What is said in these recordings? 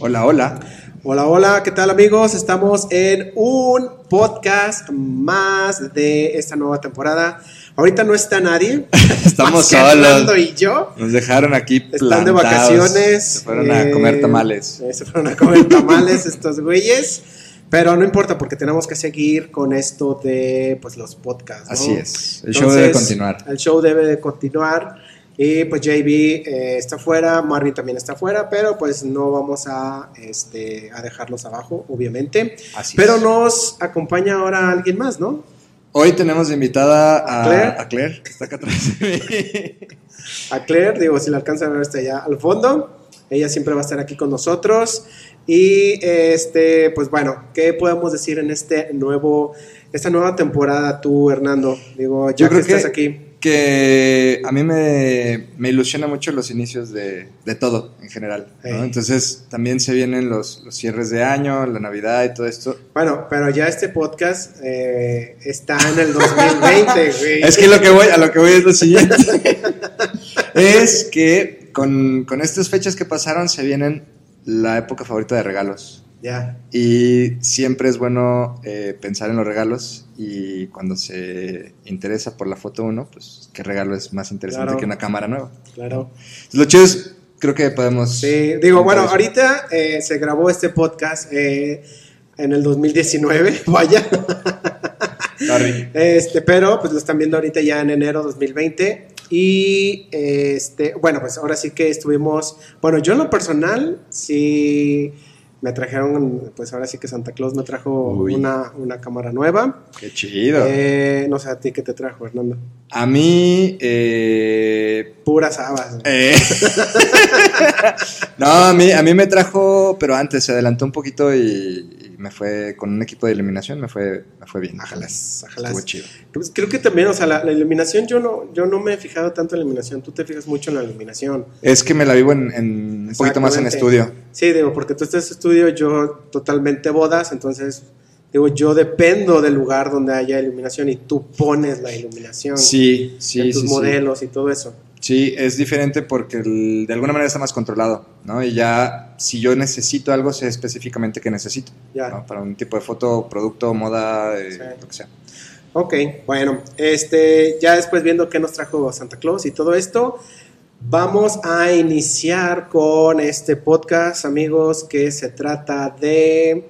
Hola, hola. Hola, hola, ¿qué tal amigos? Estamos en un podcast más de esta nueva temporada. Ahorita no está nadie. Estamos solos. Fernando y yo. Nos dejaron aquí Están de vacaciones. Se fueron a eh, comer tamales. eh, Se fueron a comer tamales estos güeyes. Pero no importa porque tenemos que seguir con esto de pues los podcasts. ¿no? Así es. El show debe continuar. El show debe de continuar. Y pues JB eh, está fuera, Marvin también está fuera, pero pues no vamos a, este, a dejarlos abajo, obviamente. Así Pero es. nos acompaña ahora alguien más, ¿no? Hoy tenemos invitada a, ¿A Claire? a Claire, que está acá atrás de mí. A Claire, digo, si la alcanzan a ver está allá al fondo. Ella siempre va a estar aquí con nosotros. Y este, pues bueno, ¿qué podemos decir en este nuevo, esta nueva temporada tú, Hernando? Digo, ya Yo creo que estás que, aquí. Que a mí me, me ilusiona mucho los inicios de, de todo en general. Entonces también se vienen los, los cierres de año, la Navidad y todo esto. Bueno, pero ya este podcast eh, está en el 2020, güey. Es que lo que voy, a lo que voy es lo siguiente. es que con, con estas fechas que pasaron se vienen la época favorita de regalos. Ya. Y siempre es bueno eh, pensar en los regalos y cuando se interesa por la foto uno, pues qué regalo es más interesante Claro. que una cámara nueva. Claro. Entonces, lo chido es, creo que podemos... Sí, digo, bueno, eso. ahorita eh, se grabó este podcast eh, en el 2019, vaya. Este, pero pues lo están viendo ahorita ya en enero 2020. Y este, bueno, pues ahora sí que estuvimos. Bueno, yo en lo personal, sí me trajeron, pues ahora sí que Santa Claus me trajo una, una cámara nueva. Qué chido. Eh, no sé a ti qué te trajo, Hernando. A mí... eh, Puras habas. Eh. no, a mí, a mí me trajo, pero antes se adelantó un poquito y me fue con un equipo de iluminación, me fue, me fue bien. Ajalas, ajalas. Estuvo chido. Pues creo que también, o sea, la, la iluminación, yo no, yo no me he fijado tanto en la iluminación. Tú te fijas mucho en la iluminación. Es que me la vivo en, en un poquito más en estudio. Sí, digo, porque tú estás en estudio, yo totalmente bodas, entonces, digo, yo dependo del lugar donde haya iluminación y tú pones la iluminación Sí, en sí, tus sí, sí. modelos y todo eso. Sí, es diferente porque el- de alguna manera está más controlado, ¿no? Y ya, si yo necesito algo, sé específicamente qué necesito, Ya. ¿no? Para un tipo de foto, producto, moda, eh, lo que sea. Ok, bueno, este, ya después viendo qué nos trajo Santa Claus y todo esto, vamos a iniciar con este podcast, amigos, que se trata de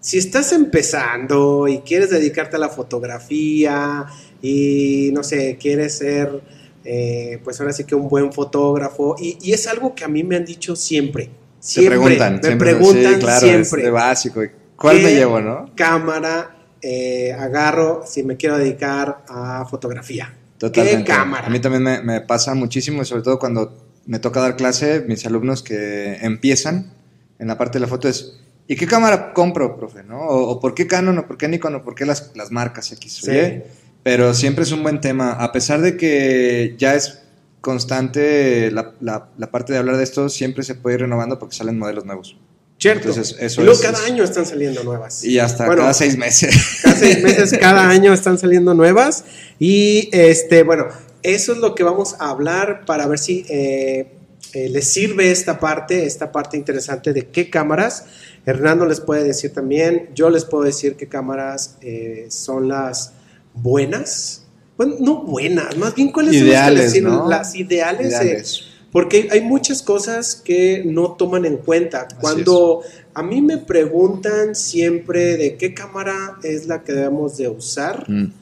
si estás empezando y quieres dedicarte a la fotografía y no sé, quieres ser, eh, pues ahora sí que un buen fotógrafo, y, y es algo que a mí me han dicho siempre. Te Siempre, preguntan, me siempre, preguntan sí, claro, es siempre de básico. ¿Cuál ¿Qué me llevo, no? cámara eh, agarro si me quiero dedicar a fotografía. Totalmente. ¿Qué cámara? A mí también me, me pasa muchísimo, y sobre todo cuando me toca dar clase, mis alumnos que empiezan en la parte de la foto es, ¿y qué cámara compro, profe? ¿no? O, o por qué Canon, o por qué Nikon, o por qué las, las marcas X o Sí. Pero siempre es un buen tema, a pesar de que ya es constante la, la- la parte de hablar de esto, siempre se puede ir renovando porque salen modelos nuevos. Cierto. Entonces, eso y luego es- cada año están saliendo nuevas. Y hasta Bueno, cada seis meses. cada seis meses, cada año están saliendo nuevas. Y este, bueno, eso es lo que vamos a hablar para ver si eh, eh, les sirve esta parte, esta parte interesante de qué cámaras. Hernando les puede decir también, yo les puedo decir qué cámaras eh, son las buenas. Bueno, no buenas, más bien cuáles son las Ideales, les sirven? ¿no? las ideales. eh, porque hay muchas cosas que no toman en cuenta. Así Cuando a mí me preguntan siempre de qué cámara es la que debemos de usar, Mm.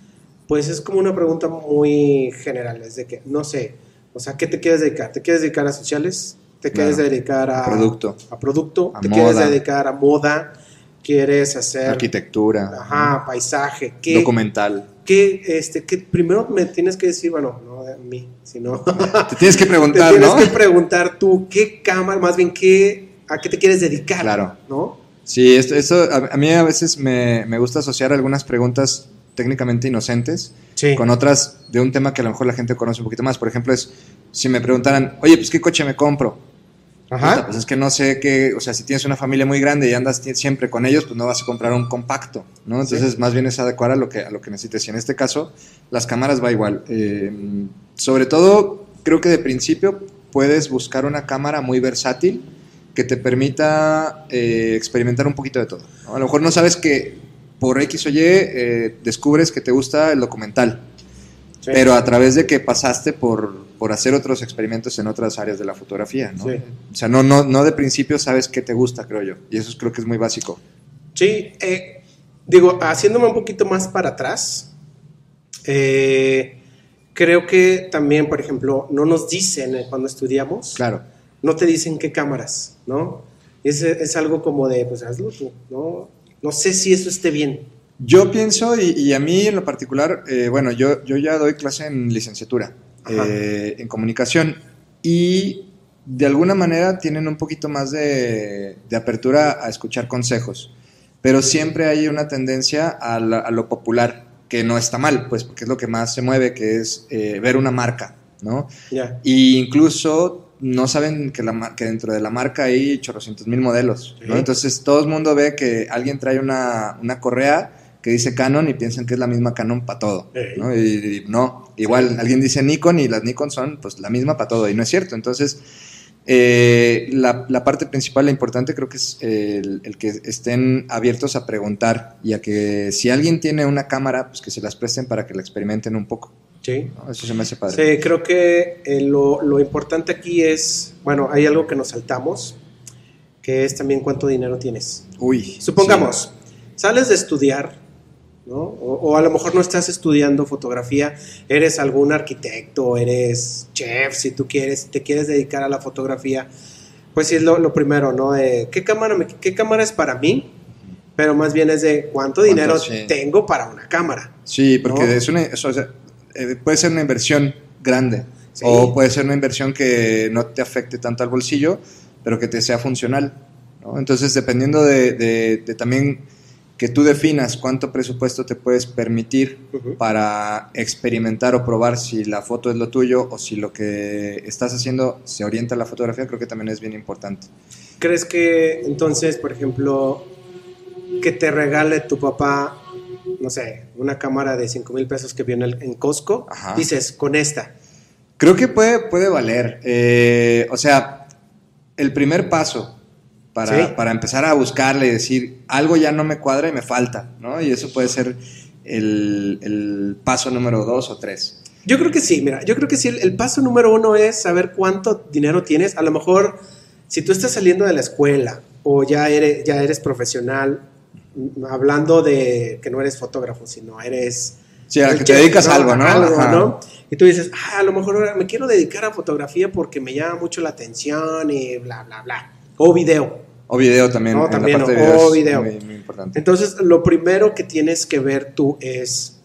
pues es como una pregunta muy general, es de que, no sé, o sea, ¿qué te quieres dedicar? ¿Te quieres dedicar a sociales? ¿Te quieres dedicar a Producto. A producto? A ¿Te quieres dedicar a moda? ¿Quieres hacer Arquitectura. ajá, paisaje? ¿Qué, Documental. Qué, este, qué, primero me tienes que decir, bueno, no de mí, sino Te tienes que te preguntar, tienes ¿no? que preguntar tú qué cámara, más bien qué, a qué te quieres dedicar, Claro. ¿no? Sí, esto, esto a, a mí a veces me, me gusta asociar algunas preguntas técnicamente inocentes Sí. con otras de un tema que a lo mejor la gente conoce un poquito más. Por ejemplo, es si me preguntaran, oye, pues qué coche me compro. Puta, Ajá. Pues es que no sé qué, o sea, si tienes una familia muy grande y andas siempre con ellos, pues no vas a comprar un compacto, ¿no? Entonces, más bien es adecuar a lo que, a lo que necesites. Y en este caso, las cámaras va igual. Eh, sobre todo, creo que de principio puedes buscar una cámara muy versátil que te permita eh, experimentar un poquito de todo. ¿no? A lo mejor no sabes que por X o Y eh, descubres que te gusta el documental, Sí. pero a través de que pasaste por, por hacer otros experimentos en otras áreas de la fotografía. ¿no? Sí. O sea, no, no, no de principio sabes qué te gusta, creo yo. Y eso creo que es muy básico. Sí, eh, digo, haciéndome un poquito más para atrás, eh, creo que también, por ejemplo, no nos dicen eh, cuando estudiamos, Claro. no te dicen qué cámaras, ¿no? Es, es algo como de, pues hazlo tú, ¿no? No sé si eso esté bien. Yo pienso, y, y a mí en lo particular, eh, bueno, yo, yo ya doy clase en licenciatura. Eh, en comunicación, y de alguna manera tienen un poquito más de, de apertura a escuchar consejos, pero siempre hay una tendencia a, la- a lo popular, que no está mal, pues porque es lo que más se mueve, que es eh, ver una marca, ¿no? Ya. Y incluso no saben que, la, que dentro de la marca hay chorrocientos mil modelos, ¿no? Sí. Entonces todo el mundo ve que alguien trae una, una correa que dice Canon y piensan que es la misma Canon para todo, Sí. ¿no? Y, y no, igual alguien dice Nikon y las Nikon son pues la misma para todo y no es cierto. Entonces eh, la, la parte principal, la importante creo que es el, el que estén abiertos a preguntar y a que si alguien tiene una cámara, pues que se las presten para que la experimenten un poco. Sí. ¿no? Eso se me hace padre. Sí, creo que eh, lo, lo importante aquí es, bueno, hay algo que nos saltamos, que es también cuánto dinero tienes. Uy. Supongamos, sales de estudiar, ¿no? O, o a lo mejor no estás estudiando fotografía, eres algún arquitecto, eres chef, si tú quieres, te quieres dedicar a la fotografía, pues sí es lo, lo primero, ¿no? De, ¿qué, cámara me- ¿Qué cámara es para mí? Pero más bien es de cuánto dinero sí. tengo para una cámara. Sí, porque ¿no? es una, eso, o sea, eh, puede ser una inversión grande Sí. o puede ser una inversión que no te afecte tanto al bolsillo, pero que te sea funcional. ¿no? Entonces, dependiendo de, de- de también que tú definas cuánto presupuesto te puedes permitir para experimentar o probar si la foto es lo tuyo o si lo que estás haciendo se orienta a la fotografía, creo que también es bien importante. ¿Crees que entonces, por ejemplo, que te regale tu papá, no sé, una cámara de 5 mil pesos que viene en Costco? Ajá. Dices, con esta. Creo que puede, puede valer. Eh, o sea, el primer paso para, Sí. para empezar a buscarle y decir, algo ya no me cuadra y me falta, ¿no? Y eso puede ser el, el paso número dos o tres. Yo creo que sí, mira, yo creo que sí, el, el paso número uno es saber cuánto dinero tienes. A lo mejor, si tú estás saliendo de la escuela o ya eres, ya eres profesional, mm, hablando de que no eres fotógrafo, sino eres... Sí, a que te dedicas a algo, ¿no? Ajá. ¿no? Y tú dices, ah, a lo mejor ahora me quiero dedicar a fotografía porque me llama mucho la atención y bla, bla, bla. O video. O video también. No, en también, la parte o de video. Muy, muy importante. Entonces, lo primero que tienes que ver tú es,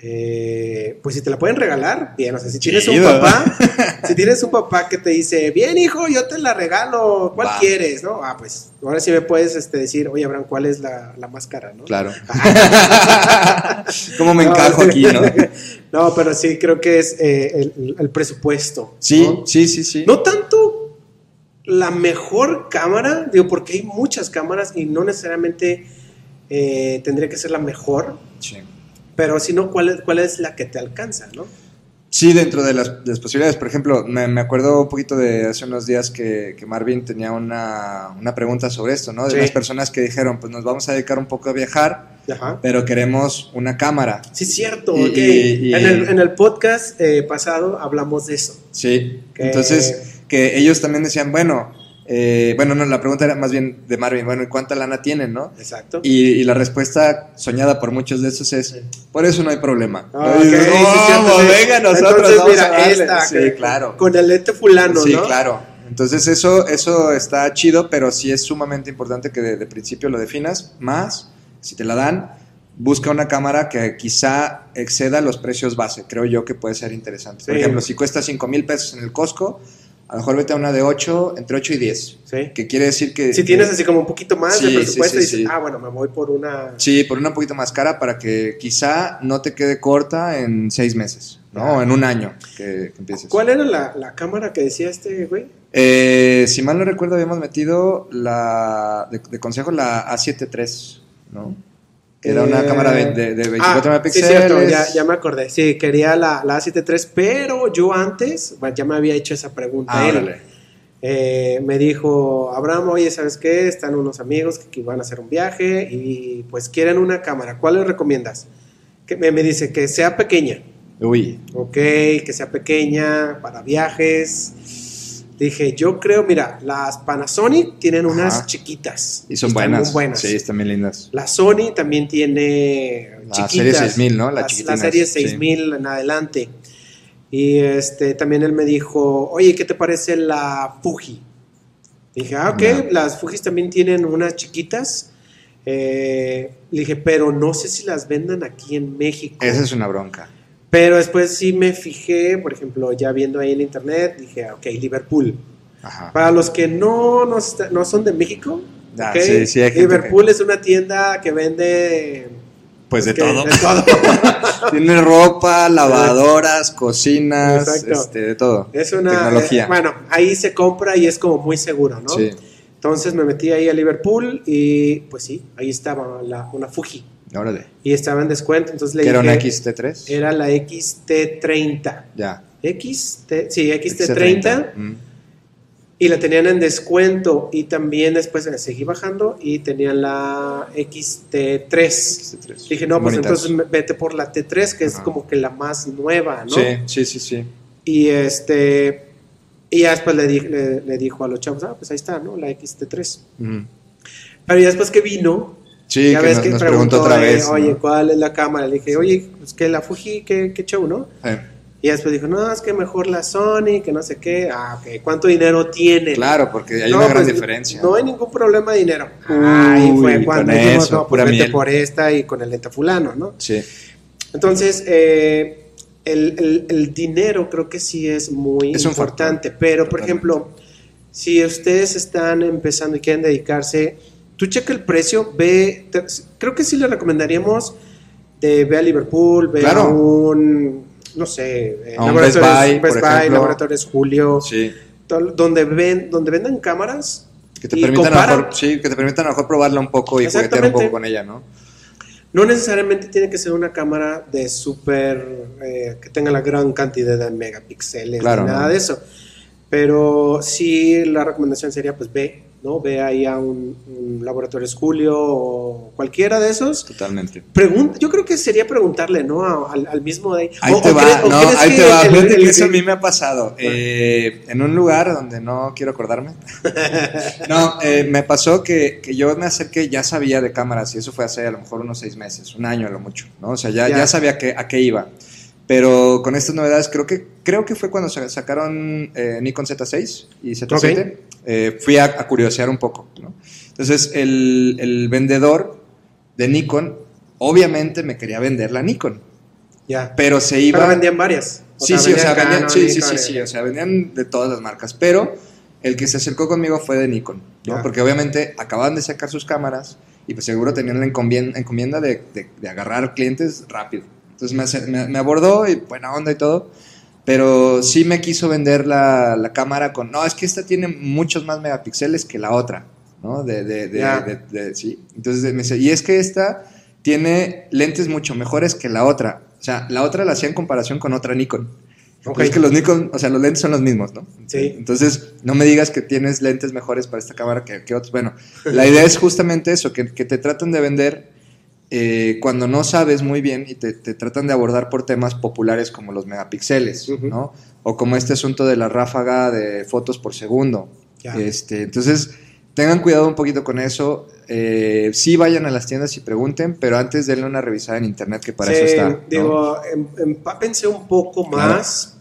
eh, pues si te la pueden regalar, bien, o sea, si tienes un papá, si tienes un papá que te dice, bien hijo, yo te la regalo, ¿cuál Va. quieres? ¿No? Ah, pues ahora sí me puedes este, decir, oye, Abraham, ¿cuál es la, la más cara? ¿no? Claro. ¿Cómo me No, encajo aquí, no? no, pero sí creo que es eh, el, el presupuesto. Sí, ¿no? sí, sí, sí. No tanto la mejor cámara, digo, porque hay muchas cámaras y no necesariamente eh, tendría que ser la mejor, Sí. pero sino cuál es, cuál es la que te alcanza, ¿no? Sí, dentro de las, de las posibilidades. Por ejemplo, me, me acuerdo un poquito de hace unos días que, que Marvin tenía una, una pregunta sobre esto, ¿no? De Sí. unas personas que dijeron, pues nos vamos a dedicar un poco a viajar, Ajá. pero queremos una cámara. Sí, cierto. Y- ok. y- y- en, el, en el podcast eh, pasado hablamos de eso. Sí. Que- Entonces, que ellos también decían, bueno, eh, bueno, no, la pregunta era más bien de Marvin, bueno, ¿y cuánta lana tienen, no? Exacto. Y, y la respuesta soñada por muchos de esos es, por eso no hay problema. Ah, Y ok, dices, sí, "No, cierto, sí. venga, nosotros Entonces, vamos mira, a darle". esta, Sí, que- claro. Con el este fulano, Sí, ¿no? claro. Entonces eso, eso está chido, pero sí es sumamente importante que de, de principio lo definas. Más, si te la dan, busca una cámara que quizá exceda los precios base. Creo yo que puede ser interesante. Por Sí. ejemplo, si cuesta 5 mil pesos en el Costco, a lo mejor vete a una de 8, entre 8 y 10. Sí. Que quiere decir que... Si tienes así como un poquito más Sí, de sí, presupuesto, sí, dices, ah, bueno, me voy por una. Sí, por una un poquito más cara para que quizá no te quede corta en 6 meses, ¿no? O en un año que, que empieces. ¿Cuál era la, la cámara que decía este güey? Eh, si mal no recuerdo, habíamos metido la de, de consejo la A7 III, ¿no? Era una Eh, cámara de, de- de 24 ah, Sí, megapíxeles. cierto, ya, ya me acordé. Sí, quería la, la A73, pero yo antes, bueno, ya me había hecho esa pregunta Ah, él. eh, me dijo, Abraham, oye, ¿sabes qué? Están unos amigos que, que van a hacer un viaje y pues quieren una cámara. ¿Cuál les recomiendas? Que me, me dice que sea pequeña. Uy, Ok, que sea pequeña para viajes. Dije, yo creo, mira, las Panasonic tienen unas chiquitas. y son están buenas. muy buenas. Sí, están bien lindas. La Sony también tiene La chiquitas. serie 6000, ¿no? La La, la serie sí. 6000 en adelante. Y este también él me dijo, oye, ¿qué te parece la Fuji? Dije, ah, ok, las Fujis también tienen unas chiquitas. Eh, le dije, pero no sé si las vendan aquí en México. Esa es una bronca. Pero después sí me fijé, por ejemplo, ya viendo ahí en internet, dije, ok, Liverpool. Ajá. Para los que no, no, son de México, Ah, sí, sí, Liverpool es una tienda que vende... Pues de que- todo. de todo. Tiene ropa, lavadoras, cocinas, este, de todo. es una... Tecnología. eh, bueno, ahí se compra y es como muy seguro, ¿no? Sí, Entonces me metí ahí a Liverpool y pues sí, ahí estaba la, una Fuji. Órale. Y estaba en descuento, entonces le ¿Que era una dije... XT3? Era la XT30. Ya. XT, sí, XT30. Mm. Y la tenían en descuento. Y también después seguí bajando y tenían la XT3. XT3. Dije, no, pues Bonitas. entonces vete por la T3, que es como que la más nueva, ¿no? Sí, sí, sí, sí. Y este. Y ya después le, di- le, le dijo a los chavos, ah, pues ahí está, ¿no? La XT3. Ujú. Pero ya después que vino, Sí, ya que ves nos, que nos preguntó, otra eh, vez. oye, ¿no? ¿cuál es la cámara? Le dije, oye, pues que la Fuji, qué, qué show, ¿no? Eh, Y después dijo, no, es que mejor la Sony, que no sé qué. Ah, ok, ¿cuánto dinero tiene? claro, porque hay No, una gran pues, diferencia. No hay ningún problema de dinero. Ahí fue cuando dijimos, no, pues vete por esta y con el lente fulano, ¿no? Sí, Entonces, eh, el, el- el dinero creo que sí es muy Es importante, factor, pero por totalmente. ejemplo, si ustedes están empezando y quieren dedicarse, tú checa el precio, ve, te- creo que sí le recomendaríamos de ve a Liverpool, ve Claro. a un, no sé, eh, A un Best Buy, por Buy. Laboratorios Julio, sí. donde, ven, donde vendan cámaras Que te permitan a mejor, sí, que te permitan a lo mejor probarla un poco y juguetear un poco con ella, ¿no? No necesariamente tiene que ser una cámara de súper, eh, que tenga la gran cantidad de megapíxeles, Claro, ni nada ¿no? de eso. Pero sí, la recomendación sería, pues ve, ¿no? Ve ahí a un, un Laboratorios Julio o cualquiera de esos. Totalmente. Pregunta, yo creo que sería preguntarle, ¿no? A- al, al mismo de Ahí o- te o va, crees- no, ahí que te va. el- el- eso a mí me ha pasado. Eh, en un lugar donde no quiero acordarme. no, eh, me pasó que, que yo me acerqué, ya sabía de cámaras y eso fue hace a lo mejor unos seis meses, un año a lo mucho, ¿no? O sea, ya, Ya. ya sabía que, a qué iba. Pero con estas novedades, creo que, creo que fue cuando sa- sacaron eh, Nikon Z6 y Z7. eh, fui a, a curiosear un poco, ¿no? Entonces, el, el vendedor de Nikon, obviamente me quería vender la Nikon, Ya. pero se iba... Pero vendían varias. Sí, sí, o sea, vendían Canon, sí, sí, Nikon, sí, sí, o sea, vendían de todas las marcas, pero el que se acercó conmigo fue de Nikon, ¿no? Porque obviamente acababan de sacar sus cámaras y pues seguro tenían la encomienda, encomienda de, de- de agarrar clientes rápido. Entonces me, abordó y buena onda y todo, pero sí me quiso vender la, la cámara con, no, es que esta tiene muchos más megapíxeles que la otra, ¿no? De, de, de, Ya. de- de- sí. Entonces me dice, y es que esta tiene lentes mucho mejores que la otra. O sea, la otra la hacía en comparación con otra Nikon. Ok. Pero Es que los Nikon, o sea, los lentes son los mismos, ¿no? Sí. Entonces, no me digas que tienes lentes mejores para esta cámara que, que otros. Bueno, la idea es justamente eso, que, que te tratan de vender eh, cuando no sabes muy bien y te, te tratan de abordar por temas populares como los megapíxeles. ¿no? O como este asunto de la ráfaga de fotos por segundo. Este, entonces, tengan cuidado un poquito con eso. Eh, sí vayan a las tiendas y pregunten, pero antes denle una revisada en internet que para Sí, eso está. ¿no? Digo, em- empápense un poco más.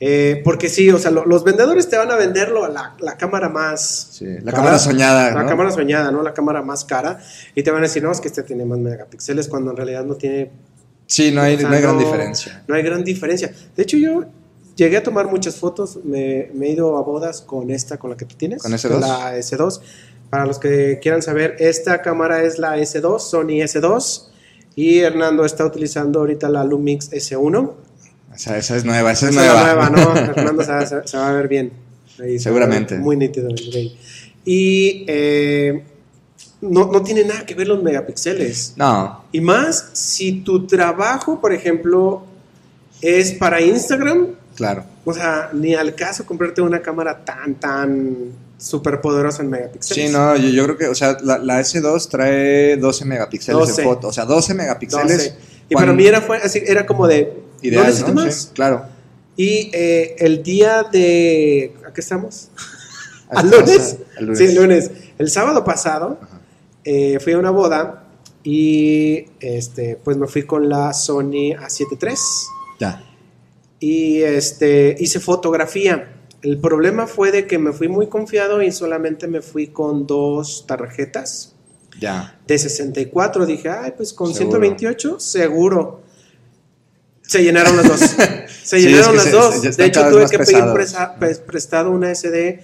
Eh, porque sí, o sea, lo- los vendedores te van a venderlo la, la cámara más. Sí, la cara, cámara soñada. La ¿no? cámara soñada, ¿no? La cámara más cara. Y te van a decir, no, es que este tiene más megapíxeles cuando en realidad no tiene. Sí, no hay, o sea, no hay gran diferencia. No hay gran diferencia. De hecho, yo llegué a tomar muchas fotos. Me, me he ido a bodas con esta, con la que tú tienes. ¿Con S2? La S2. Para los que quieran saber, esta cámara es la S2, Sony S2. Y Hernando está utilizando ahorita la Lumix S1. O sea, esa es nueva, esa es Esa es nueva. nueva, ¿no? Fernando se va, se- se va a ver bien. Ahí ver Seguramente. Muy nítido. Y eh, no, no tiene nada que ver los megapíxeles. No, Y más si tu trabajo, por ejemplo, es para Instagram, Claro. O sea, ni al caso comprarte una cámara tan, tan súper poderosa en megapíxeles. Sí, no, yo, yo creo que, o sea, la, la S2 trae 12 megapíxeles 12. en foto. O sea, 12 megapíxeles. 12. Y cuando- para mí era, fue así, era como de, ideal, no necesito ¿no? más. Sí, claro. Y eh, el día de, ¿a qué estamos? ¿Al lunes? Sí, el lunes. El sábado pasado eh, fui a una boda y este, pues me fui con la Sony A7 III Ya. y este, hice fotografía. El problema fue de que me fui muy confiado y solamente me fui con dos tarjetas Ya. de 64. Dije, ay, pues con Seguro. 128, seguro. Se llenaron las dos. Se llenaron las se- dos. se- de hecho, tuve que pedir presa- pues, prestado una SD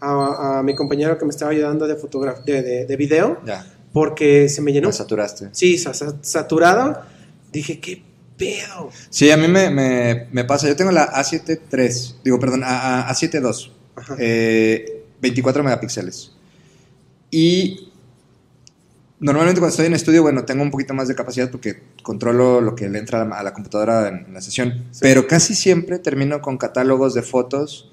a, a mi compañero que me estaba ayudando de, de, de, de video Ya. porque se me llenó. La saturaste. Sí, sa- sa- saturado. Dije, ¿qué pedo? Sí, a mí me, me, me pasa. Yo tengo la A7 III. Digo, perdón, A, A, 7 II. Ajá. Eh, 24 megapíxeles. Y normalmente cuando estoy en estudio, bueno, tengo un poquito más de capacidad porque controlo lo que le entra a la, a la computadora en, en la sesión. Sí. Pero casi siempre termino con catálogos de fotos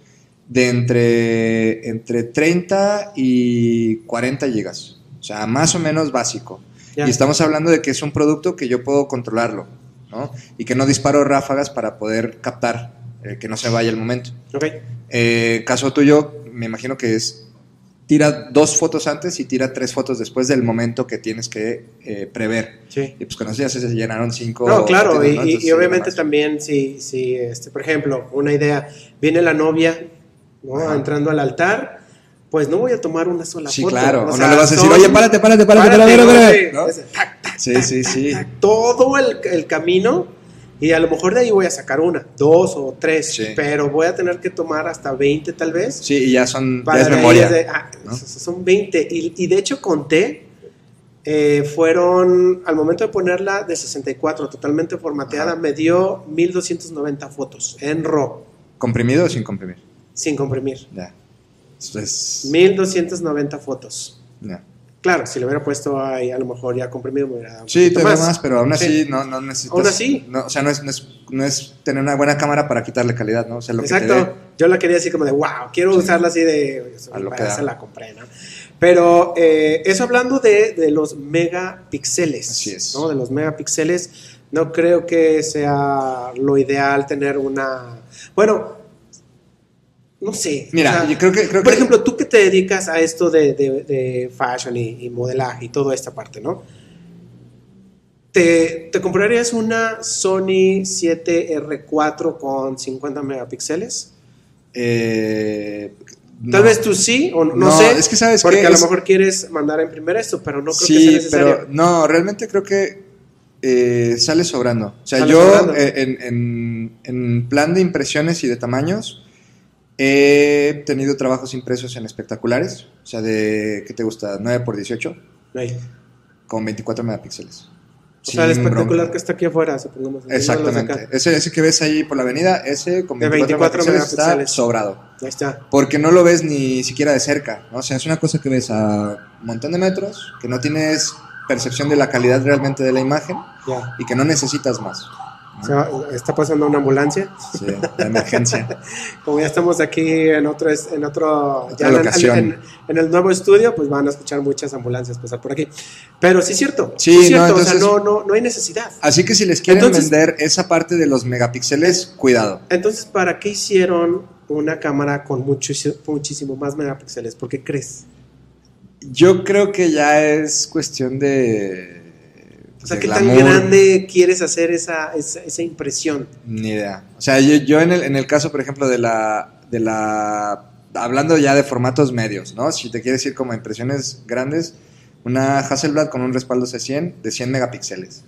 de entre, entre 30 y 40 gigas. O sea, más o menos básico. Y estamos hablando de que es un producto que yo puedo controlarlo, ¿no? Y que no disparo ráfagas para poder captar, eh, que no se vaya el momento. Ok. Eh, caso tuyo, me imagino que es tira dos fotos antes y tira tres fotos después del momento que tienes que eh, prever. Sí. Y pues con eso ya se llenaron cinco. No, claro, fotos, y, ¿no? y- obviamente también, si, si este, por ejemplo, una idea, viene la novia, ¿no? Ajá. Entrando al altar, pues no voy a tomar una sola Sí, foto. claro. O O sea, no le vas a decir, oye, párate, párate, párate, Párate, espérame, ¿no? espérame", Sí, ¿no? ese, tac, tac, Sí, tac, sí, sí. todo el, el camino y a lo mejor de ahí voy a sacar una, dos o tres, Sí. pero voy a tener que tomar hasta 20 tal vez. Sí, y ya son. Para ya es de ahí memoria. de- ah, ¿no? Son 20 y, y de hecho conté, eh, fueron al momento de ponerla de 64, totalmente formateada, Ajá. me dio 1290 fotos en RAW, ¿Comprimido o sin comprimir? sin comprimir. Ya. Esto es. 1290 fotos. ya. Claro, si le hubiera puesto ahí, a lo mejor ya comprimido me hubiera dado un Sí, te da más. más, pero aún así Sí. no, no necesitas. Aún así. no, o sea, no es, no, es, no es tener una buena cámara para quitarle calidad, ¿no? O sea, lo que te Exacto. dé. Yo la quería así como de, wow, quiero Sí. usarla así de... A lo que la compré, ¿no? Pero eh, eso hablando de, de los megapíxeles. Así es. ¿no? De los megapíxeles. No creo que sea lo ideal tener una... Bueno, no sé. Mira, o sea, yo creo que. Creo por que- ejemplo, tú que te dedicas a esto de, de- de fashion y, y modelaje y toda esta parte, ¿no? ¿Te, te comprarías una Sony 7R4 con 50 megapíxeles? eh, Tal no. vez tú sí, o no, No, sé. es que sabes Porque qué, a lo es- mejor quieres mandar a imprimir esto, pero no creo que sea necesario. pero no, realmente creo que eh, sale sobrando. O sea, yo eh, en, en- en plan de impresiones y de tamaños he tenido trabajos impresos en espectaculares. O sea, de, ¿qué te gusta? 9 por 18 Ahí. con 24 megapíxeles. O sea, el espectacular bronca. que está aquí afuera, supongamos. Exactamente. Ese, ese que ves ahí por la avenida, ese con De 24, 24 megapíxeles está sobrado. Ahí está. Porque no lo ves ni siquiera de cerca. ¿no? O sea, es una cosa que ves a un montón de metros, que no tienes percepción de la calidad realmente de la imagen y que no necesitas más. O sea, está pasando una ambulancia. Sí, la emergencia. Como ya estamos aquí en otro, en otro, ya en, locación. en- en el nuevo estudio, pues van a escuchar muchas ambulancias pasar por aquí. Pero sí es cierto, Sí, es no, cierto, o entonces- sea, no, no, no hay necesidad. Así que si les quieren Entonces- vender esa parte de los megapíxeles, cuidado. Entonces, ¿para qué hicieron una cámara con muchísimo, muchísimo más megapíxeles? ¿Por qué crees? Yo creo que ya es cuestión de. O sea, ¿qué tan grande quieres hacer esa, esa, esa impresión? Ni idea. O sea, yo, yo en, el, en el caso, por ejemplo, de la, de la. Hablando ya de formatos medios, ¿no? Si te quieres ir como a impresiones grandes, una Hasselblad con un respaldo C100 de 100 megapíxeles.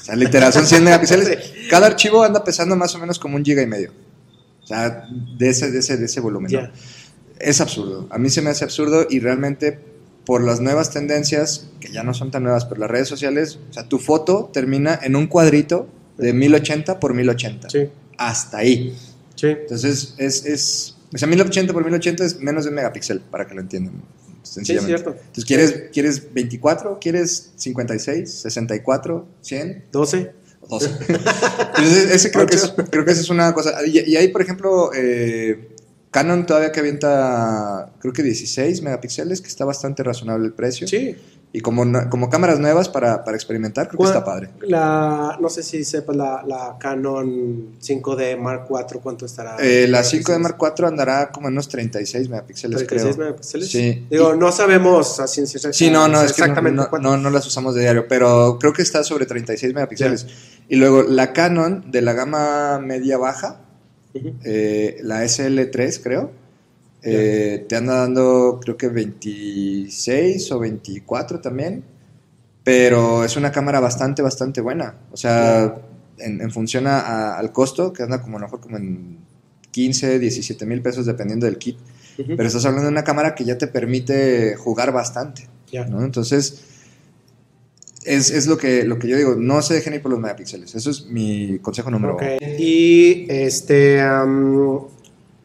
O sea, literal, son 100 megapíxeles. Cada archivo anda pesando más o menos como un giga y medio. O sea, de ese, de ese, de ese volumen. ¿no? Ya. Es absurdo. A mí se me hace absurdo y realmente por las nuevas tendencias, que ya no son tan nuevas, pero las redes sociales, o sea, tu foto termina en un cuadrito de 1080 por 1080. Sí, Hasta ahí. sí. Entonces, es, es, o sea, 1080 por 1080 es menos de un megapíxel, para que lo entiendan. Sí, Sencillamente. cierto. Entonces, ¿quieres, ¿quieres 24? ¿Quieres 56? ¿64? ¿100? 12. 12. Entonces, ese creo, que es, creo que esa es una cosa. Y, y ahí, por ejemplo, eh, Canon todavía que avienta, creo que 16 megapíxeles, que está bastante razonable el precio. Sí. Y como, como cámaras nuevas para, para experimentar, creo que está padre. La, no sé si sepas la, la Canon 5D Mark IV, ¿cuánto estará? Eh, la 5D Mark IV andará como en unos 36 megapíxeles, 36 creo. megapíxeles. Sí. Digo, Y- no sabemos a ciencia cierta Sí, no, no, es que no, exactamente no, cuánto. no, no las usamos de diario, pero creo que está sobre 36 megapíxeles. Y luego la Canon de la gama media-baja, Eh, la SL3 creo, eh, te anda dando creo que 26 o 24 también, pero es una cámara bastante, bastante buena. O sea, en, en función a- a- al costo, que anda como a lo mejor como en 15, 17 mil pesos dependiendo del kit. Pero estás hablando de una cámara que ya te permite jugar bastante. Ya. ¿no? Entonces, es, es lo, que, lo que yo digo, no se dejen ir por los megapíxeles. Eso es mi consejo número Ok. uno. Y este,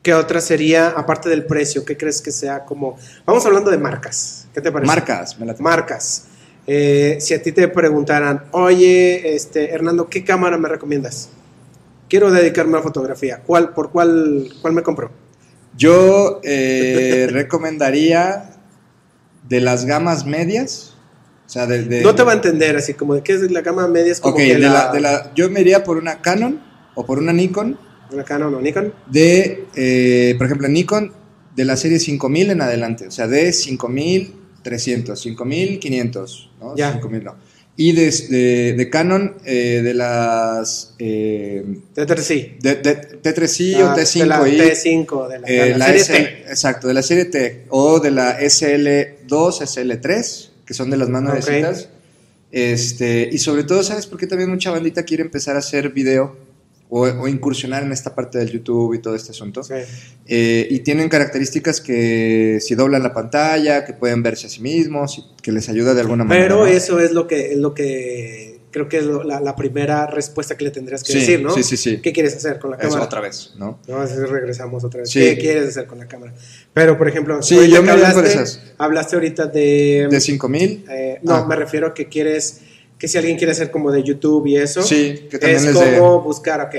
¿qué otra sería, aparte del precio, qué crees que sea como... Vamos hablando de marcas, ¿qué te parece? Marcas, me la Marcas. Eh, si a ti te preguntaran, oye, este, Hernando, ¿qué cámara me recomiendas? Quiero dedicarme a fotografía. ¿Cuál, ¿Por cuál, cuál me compro? Yo eh, recomendaría de las gamas medias. O sea, de, de- No te va a entender, así como de qué es la gama media, es como Ok, que de la, la- la- yo me iría por una Canon o por una Nikon una Canon o Nikon. de, eh, por ejemplo, Nikon de la serie 5000 en adelante, o sea, de 5300, 5500, ¿no? Ya. 5000 no. Y de, de- de Canon eh, de las eh, De sí. de, de T3i La- o de T5 la y T5, de la, eh, de la la serie T. exacto, de la serie T o de la SL2, SL3, que son de las más nuevecitas. Este, y sobre todo, ¿sabes por qué también mucha bandita quiere empezar a hacer video o, o incursionar en esta parte del YouTube y todo este asunto? Eh, y tienen características que si doblan la pantalla, que pueden verse a sí mismos, que les ayuda de alguna manera. Pero eso es lo que, es lo que creo que es lo- la, la primera respuesta que le tendrías que Sí, decir, ¿no? sí, sí, sí. ¿Qué quieres hacer con la Eso cámara? otra vez, ¿no? No, así regresamos otra vez. Sí. ¿Qué quieres hacer con la cámara? Pero, por ejemplo, Sí, yo me hablaste, esas. hablaste ahorita de... De 5000. eh, no, Ah. me refiero a que quieres, que si alguien quiere hacer como de YouTube y eso, Sí, que también es les como dé- buscar, ok,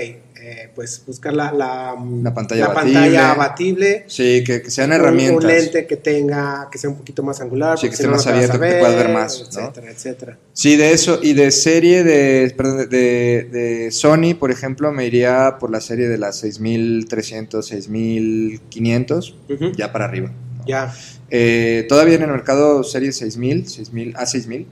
eh, pues buscar la, la, La pantalla la abatible. pantalla abatible, Sí, que, que sean un- herramientas. Un, lente que tenga, que sea un poquito más angular, Sí, que esté más no abierto, que te puedas ver más, ¿no? Etcétera, etcétera. Sí, de eso. Y de serie de, perdón, de, de- Sony, por ejemplo, me iría por la serie de las 6300, 6500, Ujú. ya para arriba. ¿no? Ya. Eh, todavía en el mercado serie 6000, 6000 a 6000,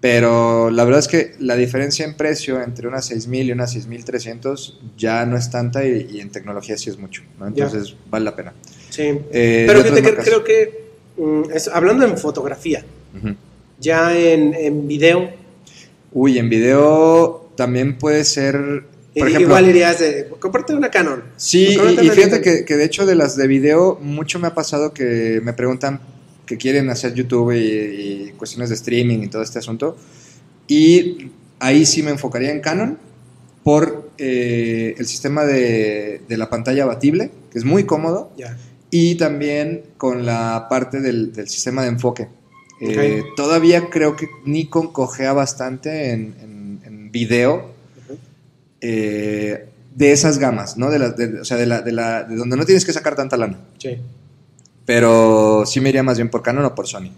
pero la verdad es que la diferencia en precio entre una 6000 y una 6300 ya no es tanta y, y en tecnología sí es mucho, ¿no? Ya. Entonces vale la pena. Sí. Eh, Pero fíjate que creo que, mm, es- hablando en fotografía, ya en, en video, Uy, en video también puede ser, por ejemplo, igual irías de, comparte una Canon. Sí, y, y fíjate que, que de hecho de las de video, mucho me ha pasado que me preguntan que quieren hacer YouTube y, y cuestiones de streaming y todo este asunto. Y ahí sí me enfocaría en Canon por eh, el sistema de, de la pantalla abatible, que es muy cómodo, Ya. y también con la parte del, del sistema de enfoque. Eh, Ok. Todavía creo que Nikon cojea bastante en, en- en video Ujú. eh, de esas gamas, ¿no? De, la, de- o sea, de, la, de, la, de donde no tienes que sacar tanta lana. Sí. Pero sí me iría más bien por Canon o por Sony.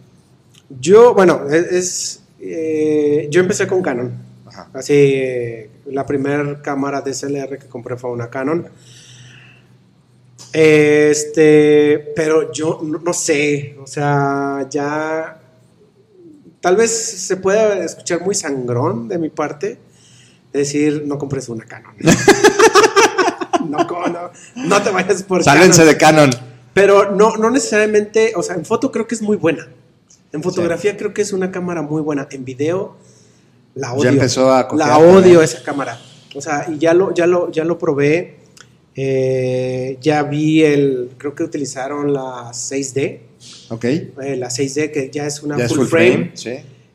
Yo, bueno, es, es, eh, yo empecé con Canon. Ajá. Así, eh, la primera cámara DSLR que compré fue una Canon. Este, pero yo no, no sé, o sea, ya tal vez se pueda escuchar muy sangrón de mi parte decir no compres una Canon. no, no, no te vayas por Sálense Canon. de Canon. Pero no, no necesariamente, o sea, en foto creo que es muy buena. En fotografía creo que es una cámara muy buena. En video la odio. Ya empezó a La odio esa cámara. O sea, y ya lo, ya lo, ya lo probé. Eh, ya vi el, creo que utilizaron la 6D, Ok. eh, la 6D que ya es una Ya es full, frame, Sí.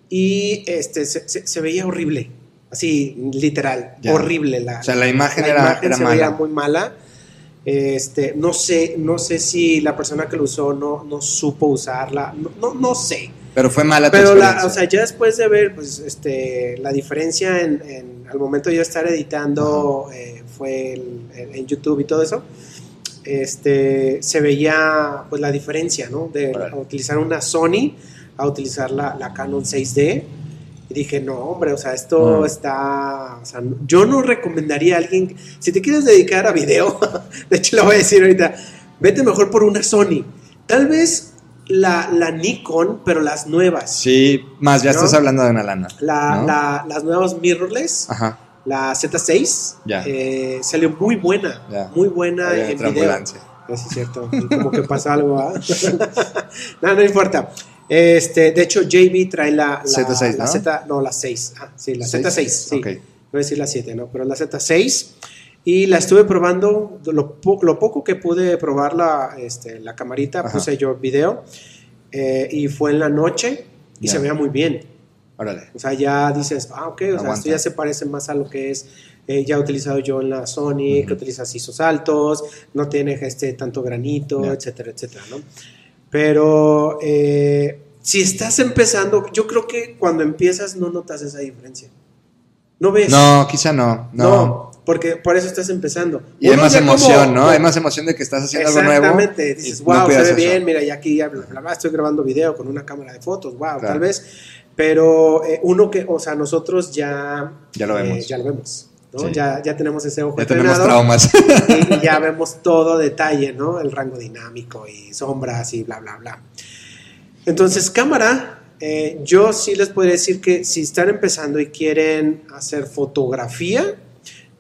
y este se, se- se veía horrible, así literal, Ya. horrible la. O sea, la imagen la era, imagen era se mala. veía muy mala. Este, no sé, no sé si la persona que lo usó no, no supo usarla, no, no, no sé. Pero fue mala tu Pero, la, o sea, ya después de ver, pues, este, la diferencia en, en- al momento de yo estar editando, eh, fue en, en YouTube y todo eso, este, se veía, pues, la diferencia, ¿no? De utilizar una Sony a utilizar la, la Canon 6D. Y dije, no, hombre, o sea, esto Mm. está, o sea, no- yo no recomendaría a alguien, si te quieres dedicar a video, de hecho lo voy a decir ahorita, vete mejor por una Sony. Tal vez la, la Nikon, pero las nuevas. Sí, más ya ¿No? estás hablando de una lana. La, ¿no? la- las nuevas mirrorless, Ajá. la Z6, Ya. eh, salió muy buena, Ya. muy buena Ahí en video. ambulancia. Sí, es cierto, como que pasa algo, ¿ah? no, no importa. Este, de hecho, JB trae la, la Z6, la ¿no? Z, no, la 6. Ah, sí, la ¿Seis? Z6, sí. Ok. Voy a decir la 7, ¿no? Pero la Z6. Y la estuve probando, lo, po- lo poco que pude probar la, este, la camarita, Ajá. puse yo video. eh, y fue en la noche y Ya. se veía muy bien. Órale. O sea, ya dices, ah, ok, o sea, esto ya se parece más a lo que es eh, ya utilizado yo en la Sony, Ujú. que utiliza ISOs altos, no tiene este tanto granito, Ya. etcétera, etcétera, ¿no? Pero eh, si estás empezando, yo creo que cuando empiezas no notas esa diferencia. ¿No ves? No, quizá no. No. No, porque por eso estás empezando. Y hay más como- emoción, ¿no? Hay más emoción de que estás haciendo algo nuevo. Exactamente, dices, y no wow, se ve eso. bien, mira, ya aquí ya bla, bla, bla, estoy grabando video con una cámara de fotos, wow, Claro. tal vez. Pero eh, uno que, o sea, nosotros ya, Ya lo eh, vemos. ya lo vemos, ¿no? Sí. Ya, ya tenemos ese ojo Ya tenemos traumas. y, y ya vemos todo detalle, ¿no? El rango dinámico y sombras y bla, bla, bla. Entonces, cámara, eh, yo sí les podría decir que si están empezando y quieren hacer fotografía,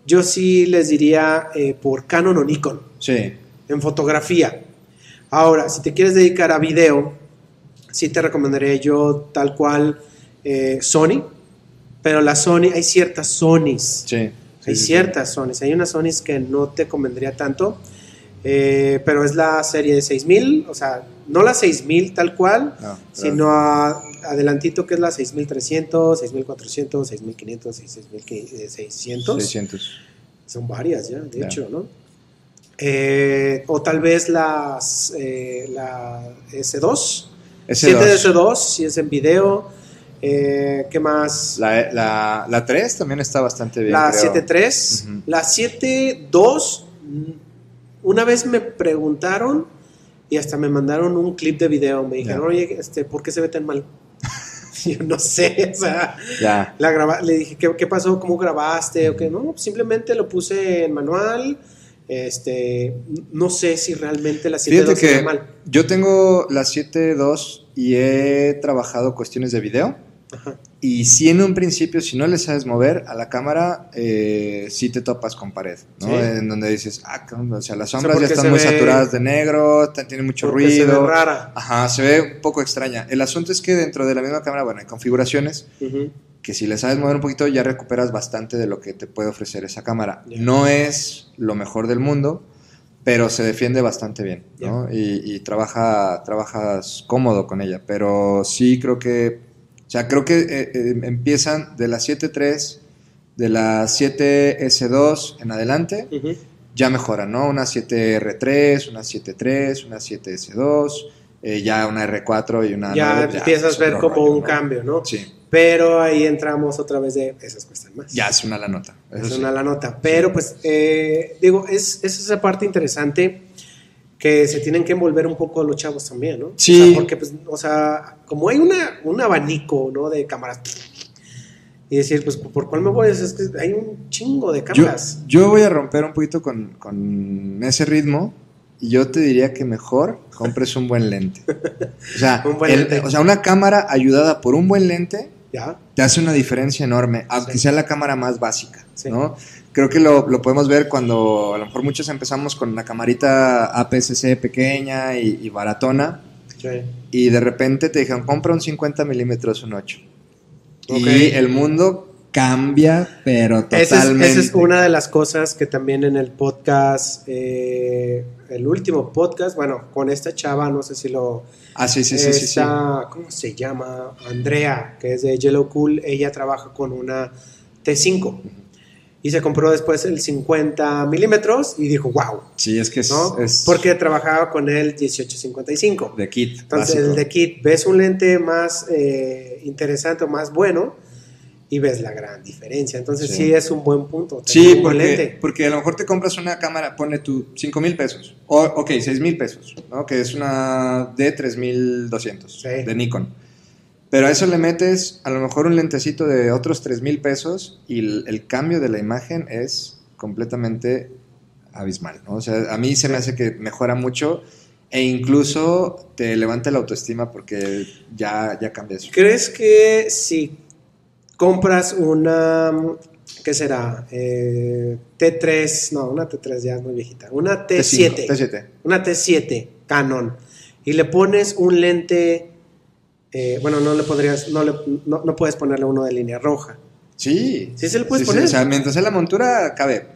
yo sí les diría eh, por Canon o Nikon Sí. en fotografía. Ahora, si te quieres dedicar a video, sí te recomendaría yo tal cual eh, Sony, pero la Sony, hay ciertas Sonys, Sí. hay Sí, sí, sí. ciertas Sonys, hay unas Sonys que no te convendría tanto, eh, pero es la serie de 6000, o sea, no la 6000 tal cual, No, sino a- adelantito que es la 6300, 6400, 6500 y 6600. 600. Son varias ya, de Ya. hecho, ¿no? Eh, o tal vez las, eh, la S2. S2. 7 de S2, si es en video. Eh, ¿Qué más? La, la, la 3 también está bastante bien. La creo. 7.3. Ujú. La 7.2. mm, Una vez me preguntaron y hasta me mandaron un clip de video. Me dijeron, oye, este, ¿por qué se ve tan mal? Yo no sé, o sea, la graba- le dije, ¿qué, qué pasó? ¿Cómo grabaste? ¿O qué? No, pues simplemente lo puse en manual. Este, no sé si realmente la 7.2 Fíjate se ve mal. yo tengo la 7.2 y he trabajado cuestiones de video. Ajá. Y si en un principio, si no le sabes mover a la cámara, eh, sí te topas con pared, ¿no? Sí. En donde dices, ah, o sea, las sombras ya porque están se muy ve- saturadas de negro, t- tiene mucho Porque se ve ruido. rara. Ajá, se ve un poco extraña. El asunto es que dentro de la misma cámara, bueno, hay configuraciones Ujú. que si le sabes mover un poquito ya recuperas bastante de lo que te puede ofrecer esa cámara. Ya. No es lo mejor del mundo, pero se defiende bastante bien, ¿no? Y, y trabaja, trabajas cómodo con ella, pero sí creo que, o sea, creo que eh, eh, empiezan de la 7.3, de la 7S2 en adelante, Ujú. ya mejoran, ¿no? Una 7R3, una 7.3, una 7S2, eh, ya una R4 y una... ya 9, empiezas es a ver como rollo, un ¿no? cambio, ¿no? Sí, Pero ahí entramos otra vez de esas cuestan más. ya es una la nota. es sí. una la nota. Pero pues, eh, digo, es, es esa parte interesante que se tienen que envolver un poco los chavos también, ¿no? Sí. O sea, porque, pues, o sea, como hay una, un abanico, ¿no? De cámaras. Y decir, pues, ¿por cuál me voy? Es que hay un chingo de Yo, cámaras. yo voy a romper un poquito con, con ese ritmo y yo te diría que mejor compres un buen lente. O sea, Un buen el- lente. o sea, una cámara ayudada por un buen lente ¿Ya? te hace una diferencia enorme, aunque Sí. sea la cámara más básica, Sí. ¿no? Creo que lo, lo podemos ver cuando a lo mejor muchos empezamos con la camarita APS-C pequeña y, y baratona Sí. y de repente te dijeron, compra un 50 milímetros, un 8. Ok. Y el mundo cambia, pero totalmente. esa es una de las cosas que también en el podcast, eh, el último podcast, bueno, con esta chava, no sé si lo... Ah, sí, sí, sí, sí, sí. ¿Cómo se llama? Andrea, que es de Yellow Cool, ella trabaja con una T5. Y se compró después el 50 milímetros y dijo, wow. Sí, es que es, ¿no? es Porque trabajaba con el 1855. de kit. Entonces, básico. el de kit, ves un lente más eh, interesante o más bueno y ves la gran diferencia. Entonces, sí, Sí. es un buen punto. Sí, porque, lente. porque a lo mejor te compras una cámara, ponle tú 5 mil pesos, o ok, 6 mil pesos, ¿no? que es una D3200 Sí. de Nikon. Pero a eso le metes a lo mejor un lentecito de otros 3 mil pesos y el, el cambio de la imagen es completamente abismal. ¿no? O sea, a mí se me hace que mejora mucho e incluso te levanta la autoestima porque ya, ya cambia eso. ¿Crees que si compras una, ¿qué será? Eh, T3, no, una T3 ya es muy viejita, una T7, T5, T7. una T7 Canon y le pones un lente, eh, bueno, no le podrías, no, le, no, no puedes ponerle uno de línea roja. Sí. Sí se le puedes poner. o sea, mientras en la montura cabe.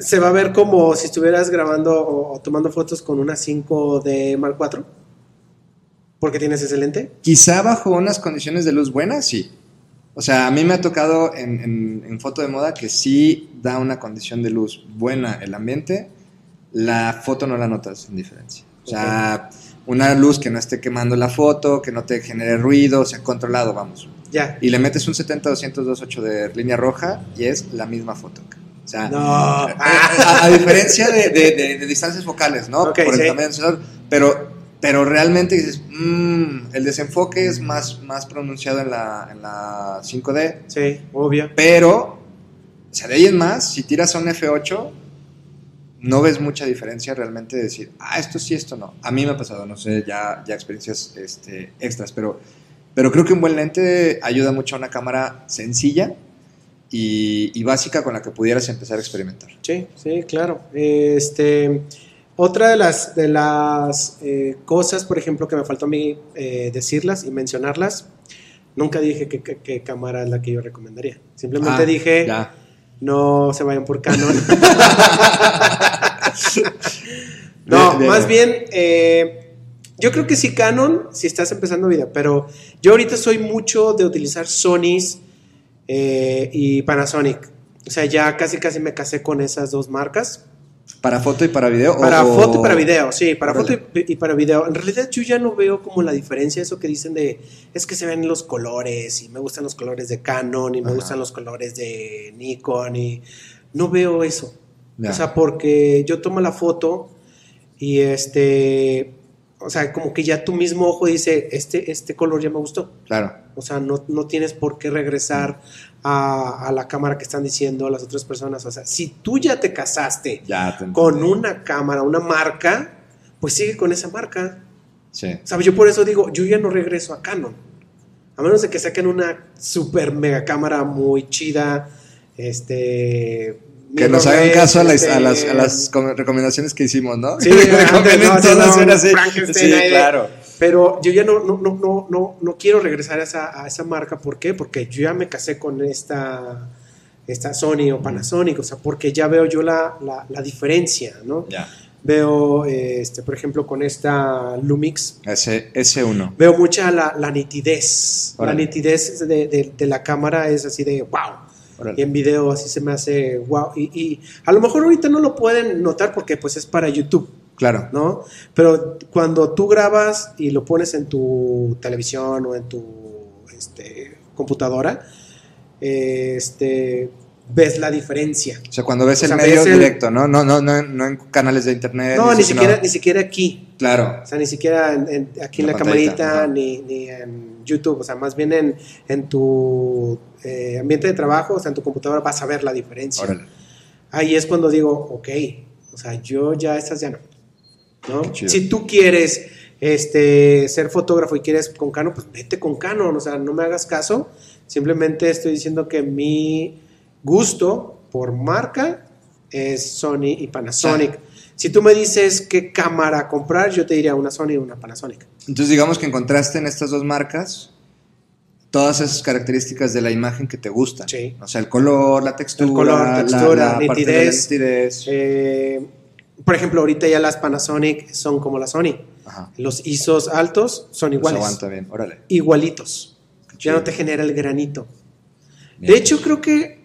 Se va a ver como si estuvieras grabando o, o tomando fotos con una 5D Mark IV. Porque tienes ese lente. Quizá bajo unas condiciones de luz buenas, sí. O sea, a mí me ha tocado en, en- en foto de moda que sí da una condición de luz buena el ambiente, la foto no la notas en diferencia. O sea, una luz que no esté quemando la foto, que no te genere ruido, o sea, controlado, vamos. Ya. Y le metes un 70-200-28 de línea roja y es la misma foto. O sea, No. a, a diferencia de, de- de- de distancias focales, ¿no? Por el sí. tamaño del sensor, pero, pero realmente dices, "Mm, el desenfoque es más, más pronunciado en la, en la 5D, Sí, obvio. pero, o sea, de ahí en más, si tiras a un F8, no ves mucha diferencia realmente de decir, ah, esto sí, esto no. A mí me ha pasado, no sé, ya, ya experiencias este, extras, pero, pero creo que un buen lente ayuda mucho a una cámara sencilla y, y básica con la que pudieras empezar a experimentar. Sí, sí, claro. Este, otra de las, de las eh, cosas, por ejemplo, que me faltó a mí eh, decirlas y mencionarlas, nunca dije que cámara es la que yo recomendaría. Simplemente Ah, dije, Ya. no se vayan por Canon. no, De- de- más bien, eh, yo creo que sí Canon, si estás empezando vida, pero yo ahorita soy mucho de utilizar Sonys eh, y Panasonic. O sea, ya casi casi me casé con esas dos marcas. ¿Para foto y para video? Para o- foto y para video, sí, para Órale. foto y, y para video. En realidad yo ya no veo como la diferencia, eso que dicen de, es que se ven los colores y me gustan los colores de Canon y me Ajá. gustan los colores de Nikon y no veo eso. O sea, porque yo tomo la foto y este, o sea, como que ya tu mismo ojo dice, este, este color ya me gustó. Claro. O sea, no, no tienes por qué regresar a, a la cámara que están diciendo las otras personas. O sea, si tú ya te casaste Ya te con una cámara, una marca, pues sigue con esa marca. Sí. ¿Sabes? Yo por eso digo, yo ya no regreso a Canon. A menos de que saquen una super mega cámara muy chida. Este. Que nos hagan caso a las, este, a las, a las com- recomendaciones que hicimos, ¿no? Sí, claro. Pero yo ya no, no, no, no, no, quiero regresar a esa, a esa marca. ¿Por qué? Porque yo ya me casé con esta, esta Sony o Panasonic. O sea, porque ya veo yo la, la, la diferencia, ¿no? Ya. Veo, este, por ejemplo, con esta Lumix, Ese, ese uno. veo mucha la, la nitidez. La nitidez de, de- de la cámara es así de wow. Órale. Y en video así se me hace wow. Y, y a lo mejor ahorita no lo pueden notar porque pues es para YouTube, Claro. ¿no? Pero cuando tú grabas y lo pones en tu televisión o en tu este, computadora, este, ves la diferencia. O sea, cuando ves O el medio ves el- directo, ¿no? No, no, no, no en canales de internet. No, ni siquiera, ni siquiera aquí. Claro. O sea, ni siquiera en- en- aquí en La camarita, ni, ni en YouTube. O sea, más bien en, en tu eh, ambiente de trabajo, o sea, en tu computadora vas a ver la diferencia. Órale. Ahí es cuando digo, ok, o sea, yo ya estas ya no. ¿no? Si tú quieres este, ser fotógrafo y quieres con Canon, pues vete con Canon, o sea, no me hagas caso. Simplemente estoy diciendo que mi gusto por marca es Sony y Panasonic. Si tú me dices qué cámara comprar, yo te diría una Sony y una Panasonic. Entonces, digamos que encontraste en estas dos marcas todas esas características de la imagen que te gustan. Sí. O sea, el color, la textura, El color, la- textura, la, la nitidez. Eh, por ejemplo, ahorita ya las Panasonic son como la Sony. Ajá. Los ISOs altos son iguales. aguanta bien. Órale. igualitos. Ya no te genera el granito. Bien. De hecho, creo que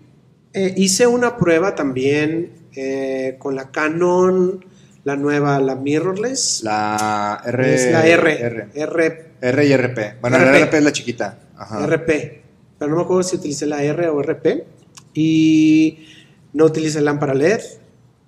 Eh, hice una prueba también eh, con la Canon, la nueva, la mirrorless. La R. es la R. R. R. R y RP. Bueno, la RP. RP es la chiquita. Ajá. RP. Pero no me acuerdo si utilicé la R o RP. Y no utilicé lámpara LED.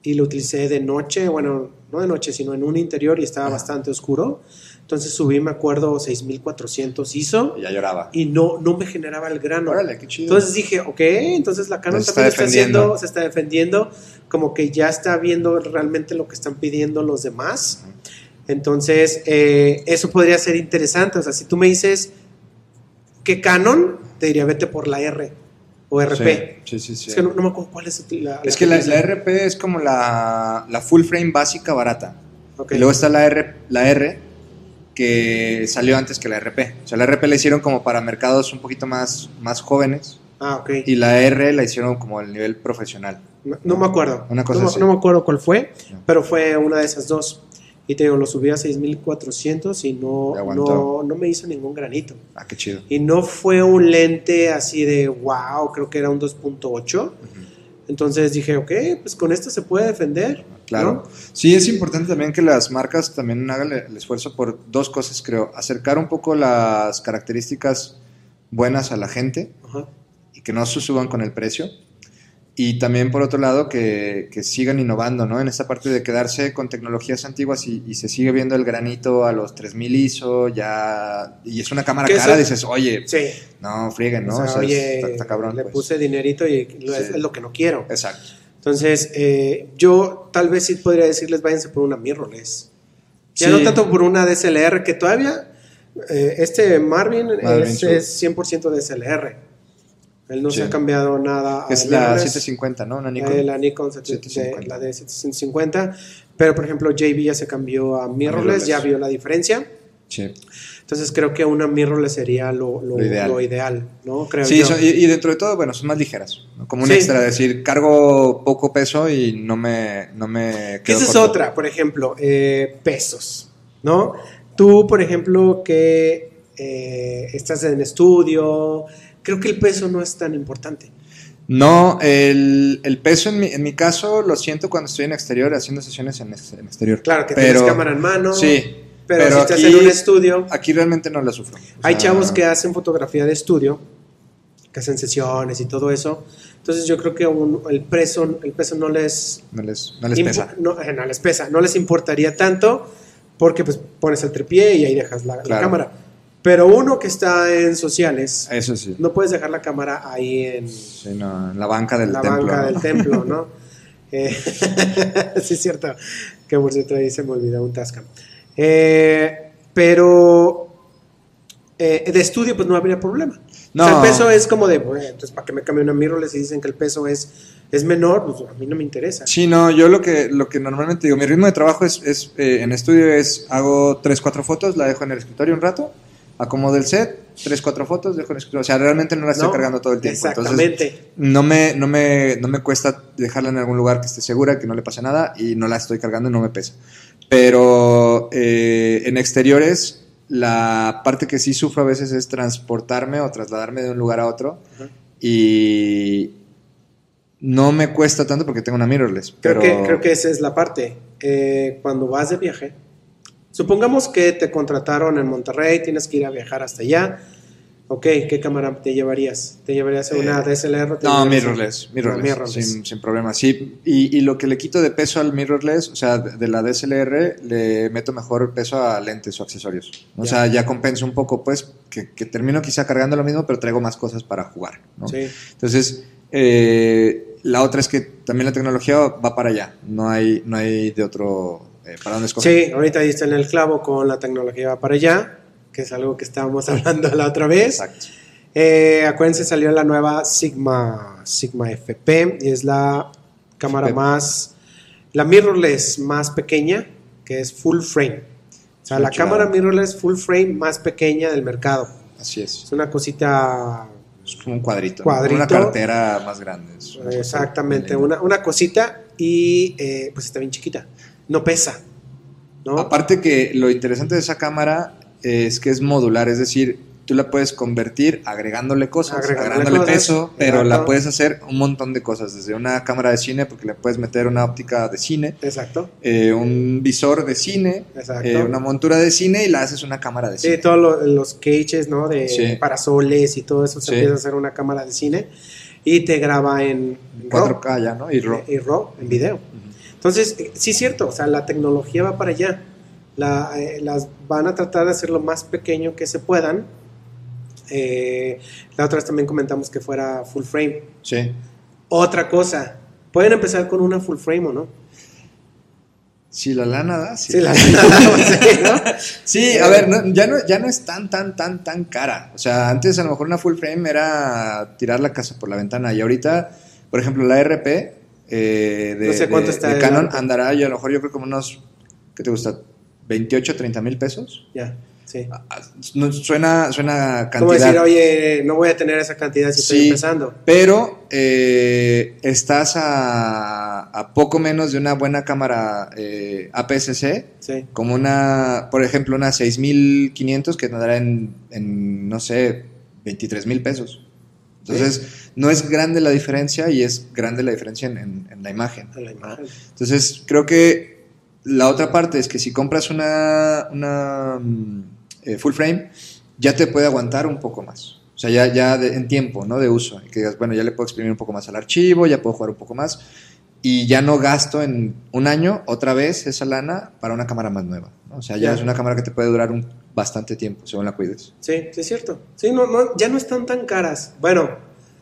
Y lo utilicé de noche, bueno, no de noche, sino en un interior y estaba Ajá. bastante oscuro. Entonces subí, me acuerdo, 6400 ISO. Y ya lloraba. Y no, no me generaba el grano. Órale, qué chido. Entonces dije, ok, entonces la Canon Se está también está defendiendo. haciendo, se está defendiendo, como que ya está viendo realmente lo que están pidiendo los demás. Entonces, eh, eso podría ser interesante. O sea, si tú me dices que Canon, te diría vete por la R o RP. Sí, sí, sí. sí. Es que no, no me acuerdo cuál es la. Es que la, la RP es como la, la full frame básica barata. Y luego está la R, la R que salió antes que la RP. O sea, la RP la hicieron como para mercados un poquito más, más jóvenes Ah, ok. y la R la hicieron como al nivel profesional. No, no me acuerdo. Una cosa no, así. no me acuerdo cuál fue, pero fue una de esas dos. Y te digo, lo subí a 6400 y no, no, no me hizo ningún granito. Ah, qué chido. Y no fue un lente así de wow, creo que era un 2.8. Entonces dije, ok, pues con esto se puede defender. Claro. ¿no? Sí, es importante también que las marcas también hagan el esfuerzo por dos cosas, creo. Acercar un poco las características buenas a la gente Ajá. y que no se suban con el precio. Y también, por otro lado, que, que sigan innovando, ¿no? En esta parte de quedarse con tecnologías antiguas y, y se sigue viendo el granito a los 3000 ISO, ya. Y es una cámara cara, dices, oye, Sí. no, frieguen, ¿no? O sea, O sea, oye, está, está cabrón. le pues. puse dinerito y lo- es, Sí. es lo que no quiero. Exacto. Entonces, eh, yo tal vez sí podría decirles, váyanse por una mirrorless. Ya Sí. no tanto por una DSLR, que todavía eh, este Marvin, Marvin es, es 100% DSLR. Él no Sí. se ha cambiado nada. a Es la mirrorless. 750, ¿no? Una Nikon. Eh, la Nikon 7- 750. de- la de 750. Pero, por ejemplo, JB ya se cambió a mirrorless, mirrorless. ya vio la diferencia. Sí. Entonces, creo que una mirrorless sería lo, lo- Lo ideal. lo ideal, ¿no? Creo Sí, son- y, y dentro de todo, bueno, son más ligeras. ¿no? Como un Sí. extra, decir, cargo poco peso y no me, no me Que quedo esa es otra, por ejemplo, eh, pesos, ¿no? Tú, por ejemplo, que eh, estás en estudio, creo que el peso no es tan importante. No, el, el peso en mi, en mi caso lo siento cuando estoy en exterior, haciendo sesiones en, ex- en exterior. Claro que Pero- tienes cámara en mano, Sí, pero, pero si estás aquí- en un estudio, aquí realmente no la sufro. O hay sea, chavos que hacen fotografía de estudio, que hacen sesiones y todo eso. Entonces yo creo que un- el, peso, el peso no les, No les, no les pesa. No, eh, no les pesa, no les importaría tanto porque pues pones el tripié y ahí dejas la, cámara. Pero uno que está en sociales, Eso sí. no puedes dejar la cámara ahí en Sí, no, en la banca del la templo. banca ¿no? del templo, ¿no? Eh, sí, es cierto. Que por cierto ahí se me olvidó un Tascam. Eh, pero eh, de estudio, pues no habría problema. No. O sea, el peso es como de, bueno, entonces, ¿para qué me cambio una mirrorless y dicen que el peso es, es menor? Pues a mí no me interesa. Sí, no, yo lo que, lo que normalmente digo, mi ritmo de trabajo es, es eh, en estudio es, hago 3, 4 fotos, la dejo en el escritorio un rato, acomodo el set, 3, 4 fotos, dejo en. O sea, realmente no la estoy ¿No? cargando todo el tiempo. Entonces, Exactamente. no me, no, me, no me cuesta dejarla en algún lugar que esté segura, que no le pase nada y no la estoy cargando y no me pesa. Pero eh, en exteriores, la parte que sí sufro a veces es transportarme o trasladarme de un lugar a otro y no me cuesta tanto porque tengo una mirrorless. Creo, Pero que, creo que esa es la parte. Eh, cuando vas de viaje, supongamos que te contrataron en Monterrey, tienes que ir a viajar hasta allá. Ok, ¿qué cámara te llevarías? ¿Te llevarías una Eh, DSLR? o te No, mirrorless, mirrorless, Una mirrorless. Sin, sin problema, sí. Y, y lo que le quito de peso al mirrorless, o sea, de de la DSLR, le meto mejor peso a lentes o accesorios. O Ya. sea, ya compenso un poco, pues, que, que termino quizá cargando lo mismo, pero traigo más cosas para jugar, ¿no? Sí. Entonces, eh, la otra es que también la tecnología va para allá. No hay, no hay de otro... eh, ¿Para dónde escoger? Sí, ahorita diste en el clavo con la tecnología va para allá, que es algo que estábamos hablando la otra vez. Exacto. Eh, acuérdense, salió la nueva Sigma, Sigma FP y es la cámara FP. más, la mirrorless más pequeña, que es full frame. O sea, Muy la chulada. cámara mirrorless full frame más pequeña del mercado. Así es. Es una cosita, Es como un cuadrito. ¿no? Cuadrito. Una cartera más grande. Una exactamente, una, una cosita y eh, pues está bien chiquita. No pesa. ¿no? Aparte que lo interesante de esa cámara es que es modular, es decir, tú la puedes convertir agregándole cosas, Agregándole agregándole, cosas, peso, pero la puedes hacer un montón de cosas, desde una cámara de cine, porque le puedes meter una óptica de cine, Exacto. eh, un visor de cine, Exacto. eh, una montura de cine y la haces una cámara de Sí, cine. todos lo- los cages, ¿no? De Sí. parasoles y todo eso se Sí. empieza a hacer una cámara de cine y te graba en en RAW, 4K ya, ¿no? Y RAW. y RAW, en video. Entonces, eh, sí es cierto, o sea, la tecnología va para allá. La, eh, las van a tratar de hacer lo más pequeño que se puedan. Eh, la otra vez también comentamos que fuera full frame. Sí. Otra cosa, pueden empezar con una full frame o no. Si la lana da, sí. Sí, la sí, ¿no? Sí, a ver, no- ya, no, ya no es tan, tan, tan, tan cara. O sea, antes a lo mejor una full frame era tirar la casa por la ventana. Y ahorita, por ejemplo, la RP eh, de, No sé cuánto de- está de el Canon andará, yo a lo mejor yo creo como unos, ¿qué te gusta? 28, 30 mil pesos. Ya, sí. Ah, no, suena, suena Como cantidad. decir, oye, no voy a tener esa cantidad si estoy empezando. Pero eh, estás a, a poco menos de una buena cámara eh, APS-C, Sí. como una, por ejemplo, una 6500 que te dará en, en, no sé, 23 mil pesos. Entonces, no es grande la diferencia y es grande la diferencia en, en- en la imagen. a la imagen. Entonces, creo que la otra parte es que si compras una, una mm, eh, full frame, ya te puede aguantar un poco más. O sea, ya, ya de- en tiempo, ¿no? De uso. Y que digas, bueno, ya le puedo exprimir un poco más al archivo, ya puedo jugar un poco más. Y ya no gasto en un año otra vez esa lana para una cámara más nueva. ¿no? O sea, ya Ya. es una cámara que te puede durar un, bastante tiempo, según la cuides. Sí, sí es cierto. Sí, no, no, ya no están tan caras. Bueno,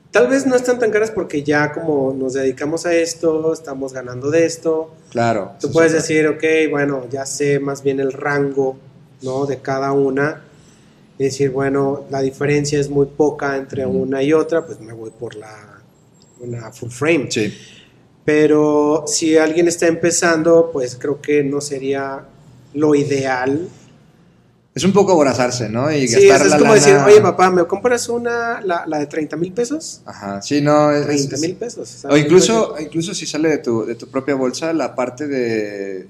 tal vez no están tan caras porque ya como nos dedicamos a esto, estamos ganando de esto. Claro. Tú puedes sí. decir, ok, bueno, ya sé más bien el rango, ¿no? De cada una. Y decir, bueno, la diferencia es muy poca entre una y otra, pues me voy por la una full frame. Sí. Pero si alguien está empezando, pues creo que no sería lo ideal. Es un poco aborazarse, ¿no? Y Sí, gastar es la como lana- decir, oye papá, ¿me compras una, la, la de 30 mil pesos? Ajá, sí, no. es- 30 es- mil pesos. O ¿sabes? incluso, incluso si sale de tu, de tu propia bolsa la parte de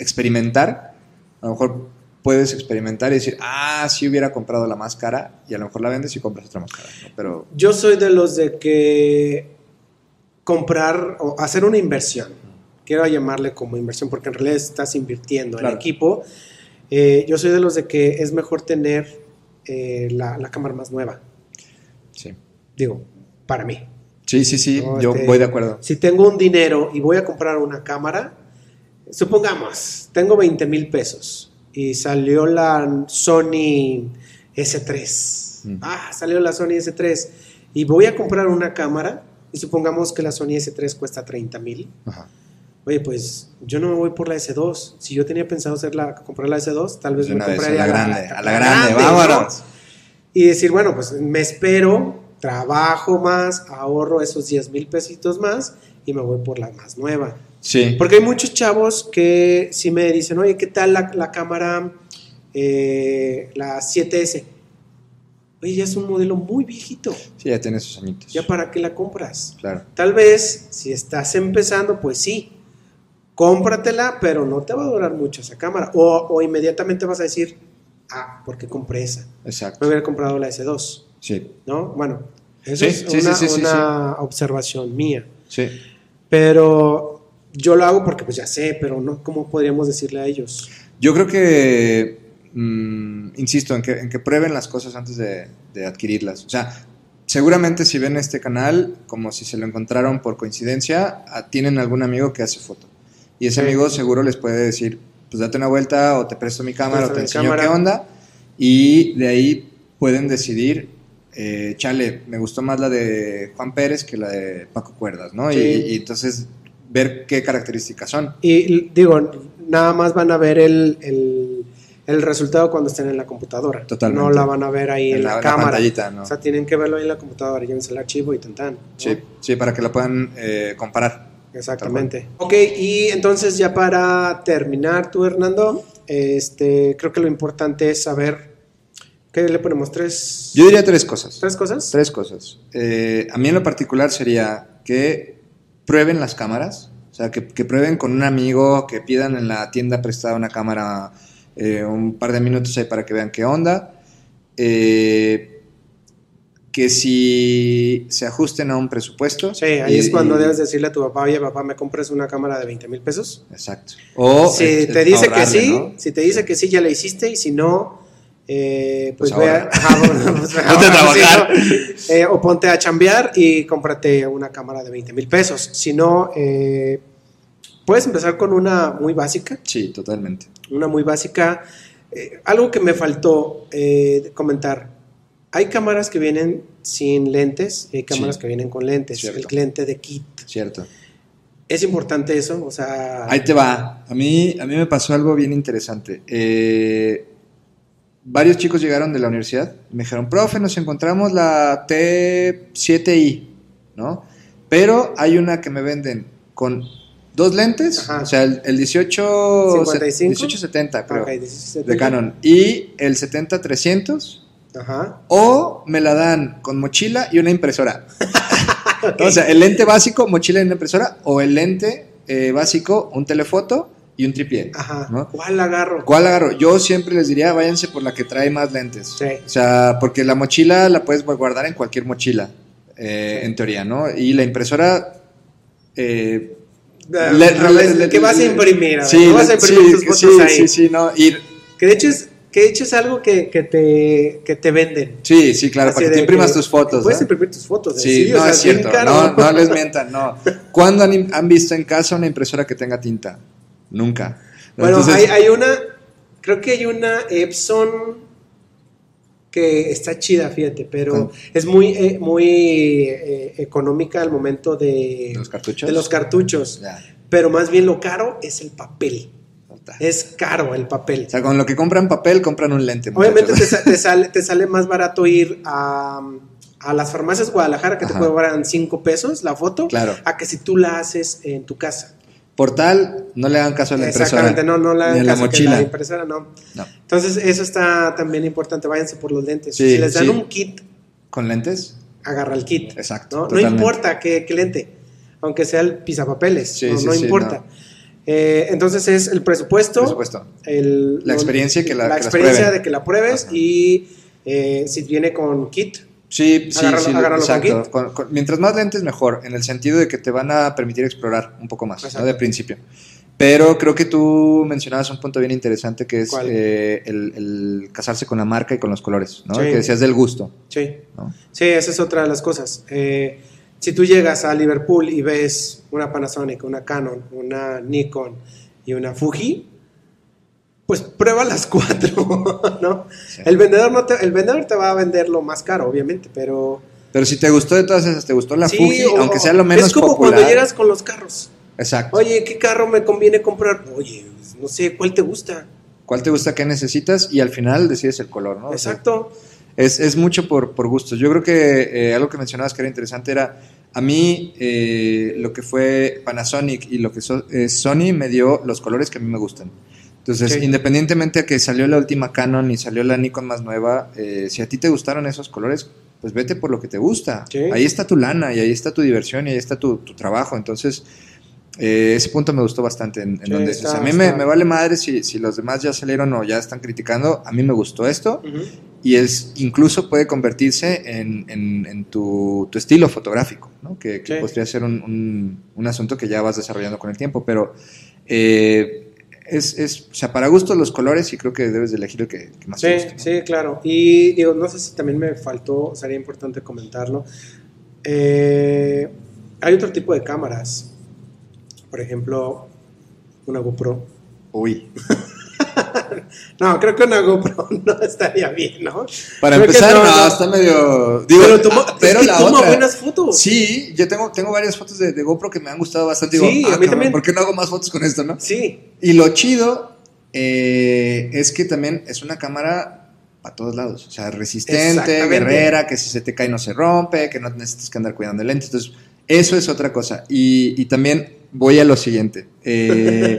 experimentar, a lo mejor puedes experimentar y decir, ah, sí hubiera comprado la más cara y a lo mejor la vendes y compras otra más cara. ¿no? Pero Yo soy de los de que comprar o hacer una inversión. Quiero llamarle como inversión porque en realidad estás invirtiendo en Claro. equipo. Eh, yo soy de los de que es mejor tener eh, la, la cámara más nueva. sí. Digo, para mí. Sí, sí, sí, No, yo este, voy de acuerdo. Si tengo un dinero y voy a comprar una cámara, supongamos, tengo 20 mil pesos y salió la Sony S3. Mm. Ah, salió la Sony S3 y voy a comprar una cámara y supongamos que la Sony S3 cuesta 30 mil. Oye, pues yo no me voy por la S2. Si yo tenía pensado hacer la, comprar la S2, tal vez De me vez, a compraría la grande, a la grande, ¿no? vámonos. Y decir, bueno, pues me espero, trabajo más, ahorro esos 10 mil pesitos más y me voy por la más nueva. Sí, Porque hay muchos chavos que sí me dicen, oye, ¿qué tal la, la cámara, eh, la 7S? Oye, ya es un modelo muy viejito. sí, ya tiene sus añitos. ¿Ya para qué la compras? Claro. Tal vez, si estás empezando, pues sí, cómpratela, pero no te va a durar mucho esa cámara. O, o inmediatamente vas a decir, ah, ¿por qué compré esa? Me Exacto. hubiera comprado la S2. Sí, ¿no? Bueno, eso Sí, es sí, una, sí, una observación mía. sí. Pero yo lo hago porque pues ya sé, pero no, ¿cómo podríamos decirle a ellos? Yo creo que, mm, insisto, en que, en que prueben las cosas antes de, de adquirirlas. O sea, seguramente si ven este canal, como si se lo encontraron por coincidencia, ah, tienen algún amigo que hace foto. Y ese amigo seguro les puede decir, pues date una vuelta o te presto mi cámara o Préstame te enseño cámara. qué onda. Y de ahí pueden decidir, eh, chale, me gustó más la de Juan Pérez que la de Paco Cuerdas, ¿no? Y- Sí. y entonces ver qué características son. Y digo, nada más van a ver el, el, el resultado cuando estén en la computadora. Totalmente. No la van a ver ahí en, la, cámara. pantallita, ¿no? O sea, tienen que verlo ahí en la computadora, llévense el archivo y tan. ¿no? Sí, sí, para que la puedan eh, comparar. Exactamente. Ok, y entonces ya para terminar tú, Hernando, este, creo que lo importante es saber, ¿qué le ponemos? ¿Tres, Yo diría tres cosas. ¿tres cosas? Tres cosas. Eh, a mí en lo particular sería que prueben las cámaras, o sea, que, que prueben con un amigo, que pidan en la tienda prestada una cámara eh, un par de minutos ahí para que vean qué onda. eh, que si se ajusten a un presupuesto. Sí, ahí y- es cuando y- debes decirle a tu papá, oye, papá, ¿me compras una cámara de 20 mil pesos? Exacto. O si eh, te dice que sí, ¿no? si te dice que sí, ya la hiciste, y si no, eh, pues, Pues a. Ajá, bueno, pues, a ahorra, trabajar. Eh, o ponte a chambear y cómprate una cámara de 20 mil pesos. Si no, eh, puedes empezar con una muy básica, Sí, totalmente. Una muy básica. Eh, algo que me faltó eh, comentar. Hay cámaras que vienen sin lentes y hay cámaras Sí. que vienen con lentes. Cierto. El lente de kit. Cierto. Es importante eso, o sea... Ahí te va. A mí, a mí me pasó algo bien interesante. Eh, varios chicos llegaron de la universidad y me dijeron, profe, nos encontramos la T7i, ¿no? Pero hay una que me venden con dos lentes, Ajá. o sea, el, el 18, 55. 1870, creo, Ok, 17. de Canon, y el 70-300, Ajá. o me la dan con mochila y una impresora. O sea, el lente básico, mochila y una impresora, o el lente eh, básico, un telefoto y un tripié. Ajá. ¿no? ¿Cuál agarro? ¿Cuál agarro? Yo siempre les diría, váyanse por la que trae más lentes. Sí. O sea, porque la mochila la puedes guardar en cualquier mochila, eh, Sí. en teoría, ¿no? Y la impresora... eh, ¿Qué vas a imprimir? Sí, ¿no vas a imprimir sí, tus fotos sí, ahí? sí, sí, no. Y, Que de hecho es, que de hecho es algo que, que te, que te venden. sí, sí, claro, Así para que te imprimas que tus fotos. Puedes ¿no? imprimir tus fotos. ¿eh? Sí, o no sea, es cierto. No, no les mientan, no. ¿Cuándo han, han visto en casa una impresora que tenga tinta? Nunca. Bueno, Entonces, hay, hay una, creo que hay una Epson que está chida, fíjate, pero Con- es muy, eh, muy eh, económica al momento de, ¿Los cartuchos? de los cartuchos. Ya, Pero más bien lo caro es el papel. Es caro el papel. O sea, con lo que compran papel, compran un lente. Obviamente te, te sale, te sale más barato ir a, a las farmacias Guadalajara que te Ajá. cobran 5 pesos la foto, Claro. a que si tú la haces en tu casa. Portal, no le hagan caso a la impresora. Exactamente, no, no la Ni a hagan la caso que mochila. la impresora no. No. Entonces, eso está también importante, váyanse por los lentes. Sí, si les dan sí. un kit, ¿Con lentes? agarra el kit. Exacto, No, importa qué, qué lente, aunque sea el pisapapeles, Sí, no, sí, no importa. Eh, entonces es el presupuesto, el- La experiencia que la- que las experiencia de que la pruebes Ajá. y eh, si viene con kit, Sí, sí, Agárralo- sí, agárralo exacto. kit. Con- con- mientras más lentes, mejor, en el sentido de que te van a permitir explorar un poco más, ¿no? De principio. Pero creo que tú mencionabas un punto bien interesante que es eh, el, el casarse con la marca y con los colores, ¿no? Sí. Que decías del gusto, sí. ¿no? Sí, esa es otra de las cosas. Eh, si tú llegas a Liverpool y ves una Panasonic, una Canon, una Nikon y una Fuji, pues prueba las cuatro, ¿no? Sí. El vendedor no te, el vendedor te va a vender lo más caro, obviamente, pero Pero si te gustó de todas esas, te gustó la Sí, Fuji, o- aunque sea lo menos es como popular. cuando llegas con los carros. Exacto. Oye, ¿qué carro me conviene comprar? Oye, no sé, ¿cuál te gusta? ¿Cuál te gusta, qué necesitas? Y al final decides el color, ¿no? O sea, Exacto. Es, es mucho por, por gustos. Yo creo que eh, algo que mencionabas que era interesante era, a mí eh, lo que fue Panasonic y lo que so- eh, Sony me dio los colores que a mí me gustan. Entonces, Sí. independientemente de que salió la última Canon y salió la Nikon más nueva, eh, si a ti te gustaron esos colores, pues vete por lo que te gusta. Sí. Ahí está tu lana y ahí está tu diversión y ahí está tu, tu trabajo. Entonces, eh, ese punto me gustó bastante. En, en Sí, donde, está- o sea, a mí me, vale madre si, si los demás ya salieron o ya están criticando. A mí me gustó esto y es incluso puede convertirse en, en- en tu, tu estilo fotográfico, ¿no? que, que Sí. podría ser un, un- un asunto que ya vas desarrollando con el tiempo, pero eh, es, es, o sea, para gusto los colores y creo que debes de elegir el que, que más Sí, te guste. ¿no? sí, claro. Y digo, no sé si también me faltó, sería importante comentarlo. Eh, hay otro tipo de cámaras. Por ejemplo, una GoPro. Uy, No, creo que una GoPro no estaría bien, ¿no? para Creo empezar, no, no, está medio... Digo, pero toma, ah, pero es que la toma otra... buenas fotos. Sí, yo tengo, tengo varias fotos de, de GoPro que me han gustado bastante. Digo, Sí, ah, a mí cabrón, también. ¿por qué no hago más fotos con esto, no? Sí, Y lo chido eh, es que también es una cámara para todos lados. O sea, resistente, guerrera, que si se te cae no se rompe, que no necesitas que andar cuidando el lente. Entonces, eso es otra cosa. Y, y también voy a lo siguiente. Eh,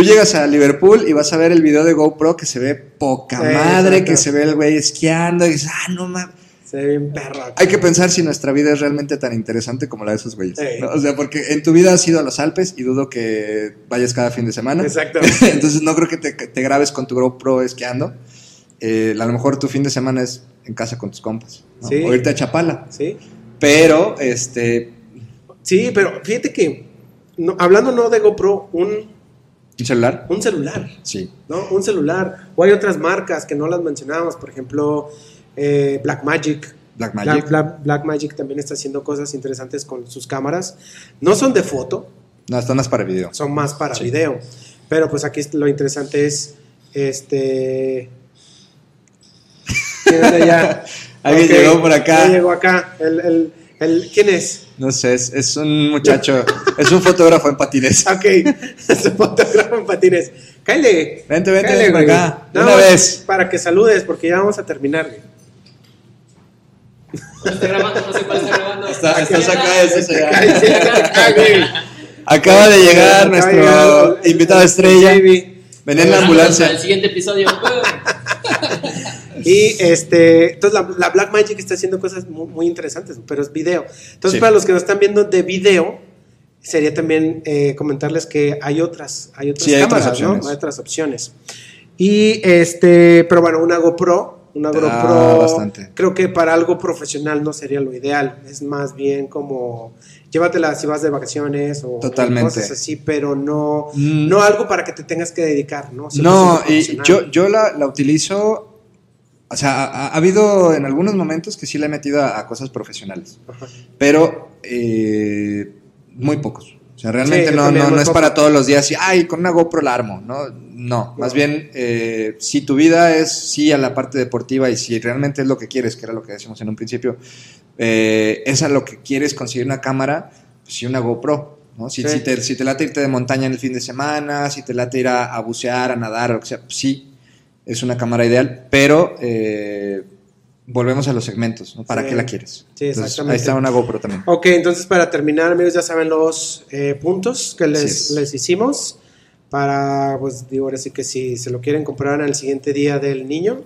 tú llegas a Liverpool y vas a ver el video de GoPro que se ve poca Sí, madre, exacto. que se ve el güey esquiando y dices, ah, no mames. se ve bien perro. Hay que pensar si nuestra vida es realmente tan interesante como la de esos güeyes. Sí. ¿no? O sea, porque en tu vida has ido a los Alpes y dudo que vayas cada fin de semana. Exacto. Entonces no creo que te, grabes con tu GoPro esquiando. eh, a lo mejor tu fin de semana es en casa con tus compas. ¿no? Sí. O irte a Chapala. Sí. Pero, este, Sí, pero fíjate que, no- hablando no de GoPro, un, ¿un celular? un celular, Sí. ¿no? Un celular. O hay otras marcas que no las mencionábamos, por ejemplo, eh, Blackmagic. Blackmagic. Black, también está haciendo cosas interesantes con sus cámaras. No son de foto, No, están más para video. son más para Sí. video. Pero pues aquí lo interesante es este. ¿Quién es de allá? Alguien llegó por acá. llegó acá. El, el- el- ¿Quién es? No sé, es, es un muchacho, es un fotógrafo en patines. Ok, es un fotógrafo en patines. Cállate. Vente, vente, por güey. acá. Nada una vez. Para que saludes, porque ya vamos a terminar. güey. No está grabando, no sé cuál está grabando. Está- estás está. acá. Cállate, acá, güey. Acaba de llegar nuestro el- invitado el- estrella. el. Venía en la ambulancia. al siguiente episodio. Y este, entonces la, la Black Magic está haciendo cosas muy, muy interesantes, pero es video. Entonces, Sí. para los que nos están viendo de video, sería también eh, comentarles que hay otras, hay otras Sí, hay otras cámaras, ¿no? Hay otras opciones. Y este, pero bueno, una GoPro, una da GoPro, creo que para algo profesional no sería lo ideal. Es más bien como llévatela si vas de vacaciones o Totalmente. cosas así, pero no, Mm. no algo para que te tengas que dedicar, ¿no? 100% No, y yo, yo la, la utilizo, o sea, ha, ha habido en algunos momentos que sí la he metido a, a cosas profesionales, Ajá. pero eh, muy pocos. O sea, realmente Sí, no, no, no es para todos los días y, ay, con una GoPro la armo, ¿no? No, más bien, eh, si tu vida es sí a la parte deportiva y si realmente es lo que quieres, que era lo que decíamos en un principio, eh, es a lo que quieres conseguir una cámara, pues sí una GoPro, ¿no? Si, Sí. si, te, si te late irte de montaña en el fin de semana, si te late ir a, a bucear, a nadar, o lo que sea, pues sí, es una cámara ideal, pero eh, volvemos a los segmentos, ¿no? ¿Para Sí. qué la quieres? Sí, Entonces, exactamente. ahí está una GoPro también. Ok, entonces para terminar, amigos, ya saben los eh, puntos que les, es. les hicimos. Para, pues digo, ahora sí que si se lo quieren comprar al siguiente día del niño,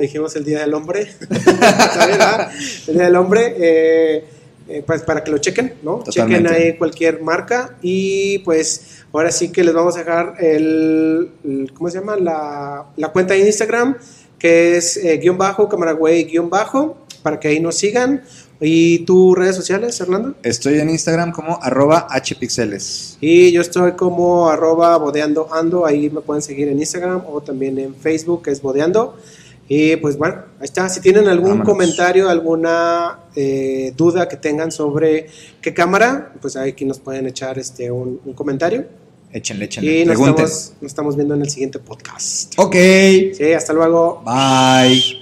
dijimos el día del hombre, el día del hombre, eh, eh, pues para que lo chequen, ¿no? Totalmente. Chequen ahí cualquier marca y pues ahora sí que les vamos a dejar el, el- ¿cómo se llama? La, la cuenta de Instagram, que es eh, guion bajo, camaragüey guion bajo, para que ahí nos sigan. ¿Y tus redes sociales, Hernando? Estoy en Instagram como arroba hpixeles. Y yo estoy como arroba bodeando ando, ahí me pueden seguir en Instagram o también en Facebook, que es bodeando. Y pues bueno, ahí está. Si tienen algún Vámonos. comentario, alguna eh, duda que tengan sobre qué cámara, pues aquí nos pueden echar este un, un comentario. Échenle, échenle. Y nos Pregunten. estamos, nos estamos viendo en el siguiente podcast. Ok. Sí, hasta luego. Bye.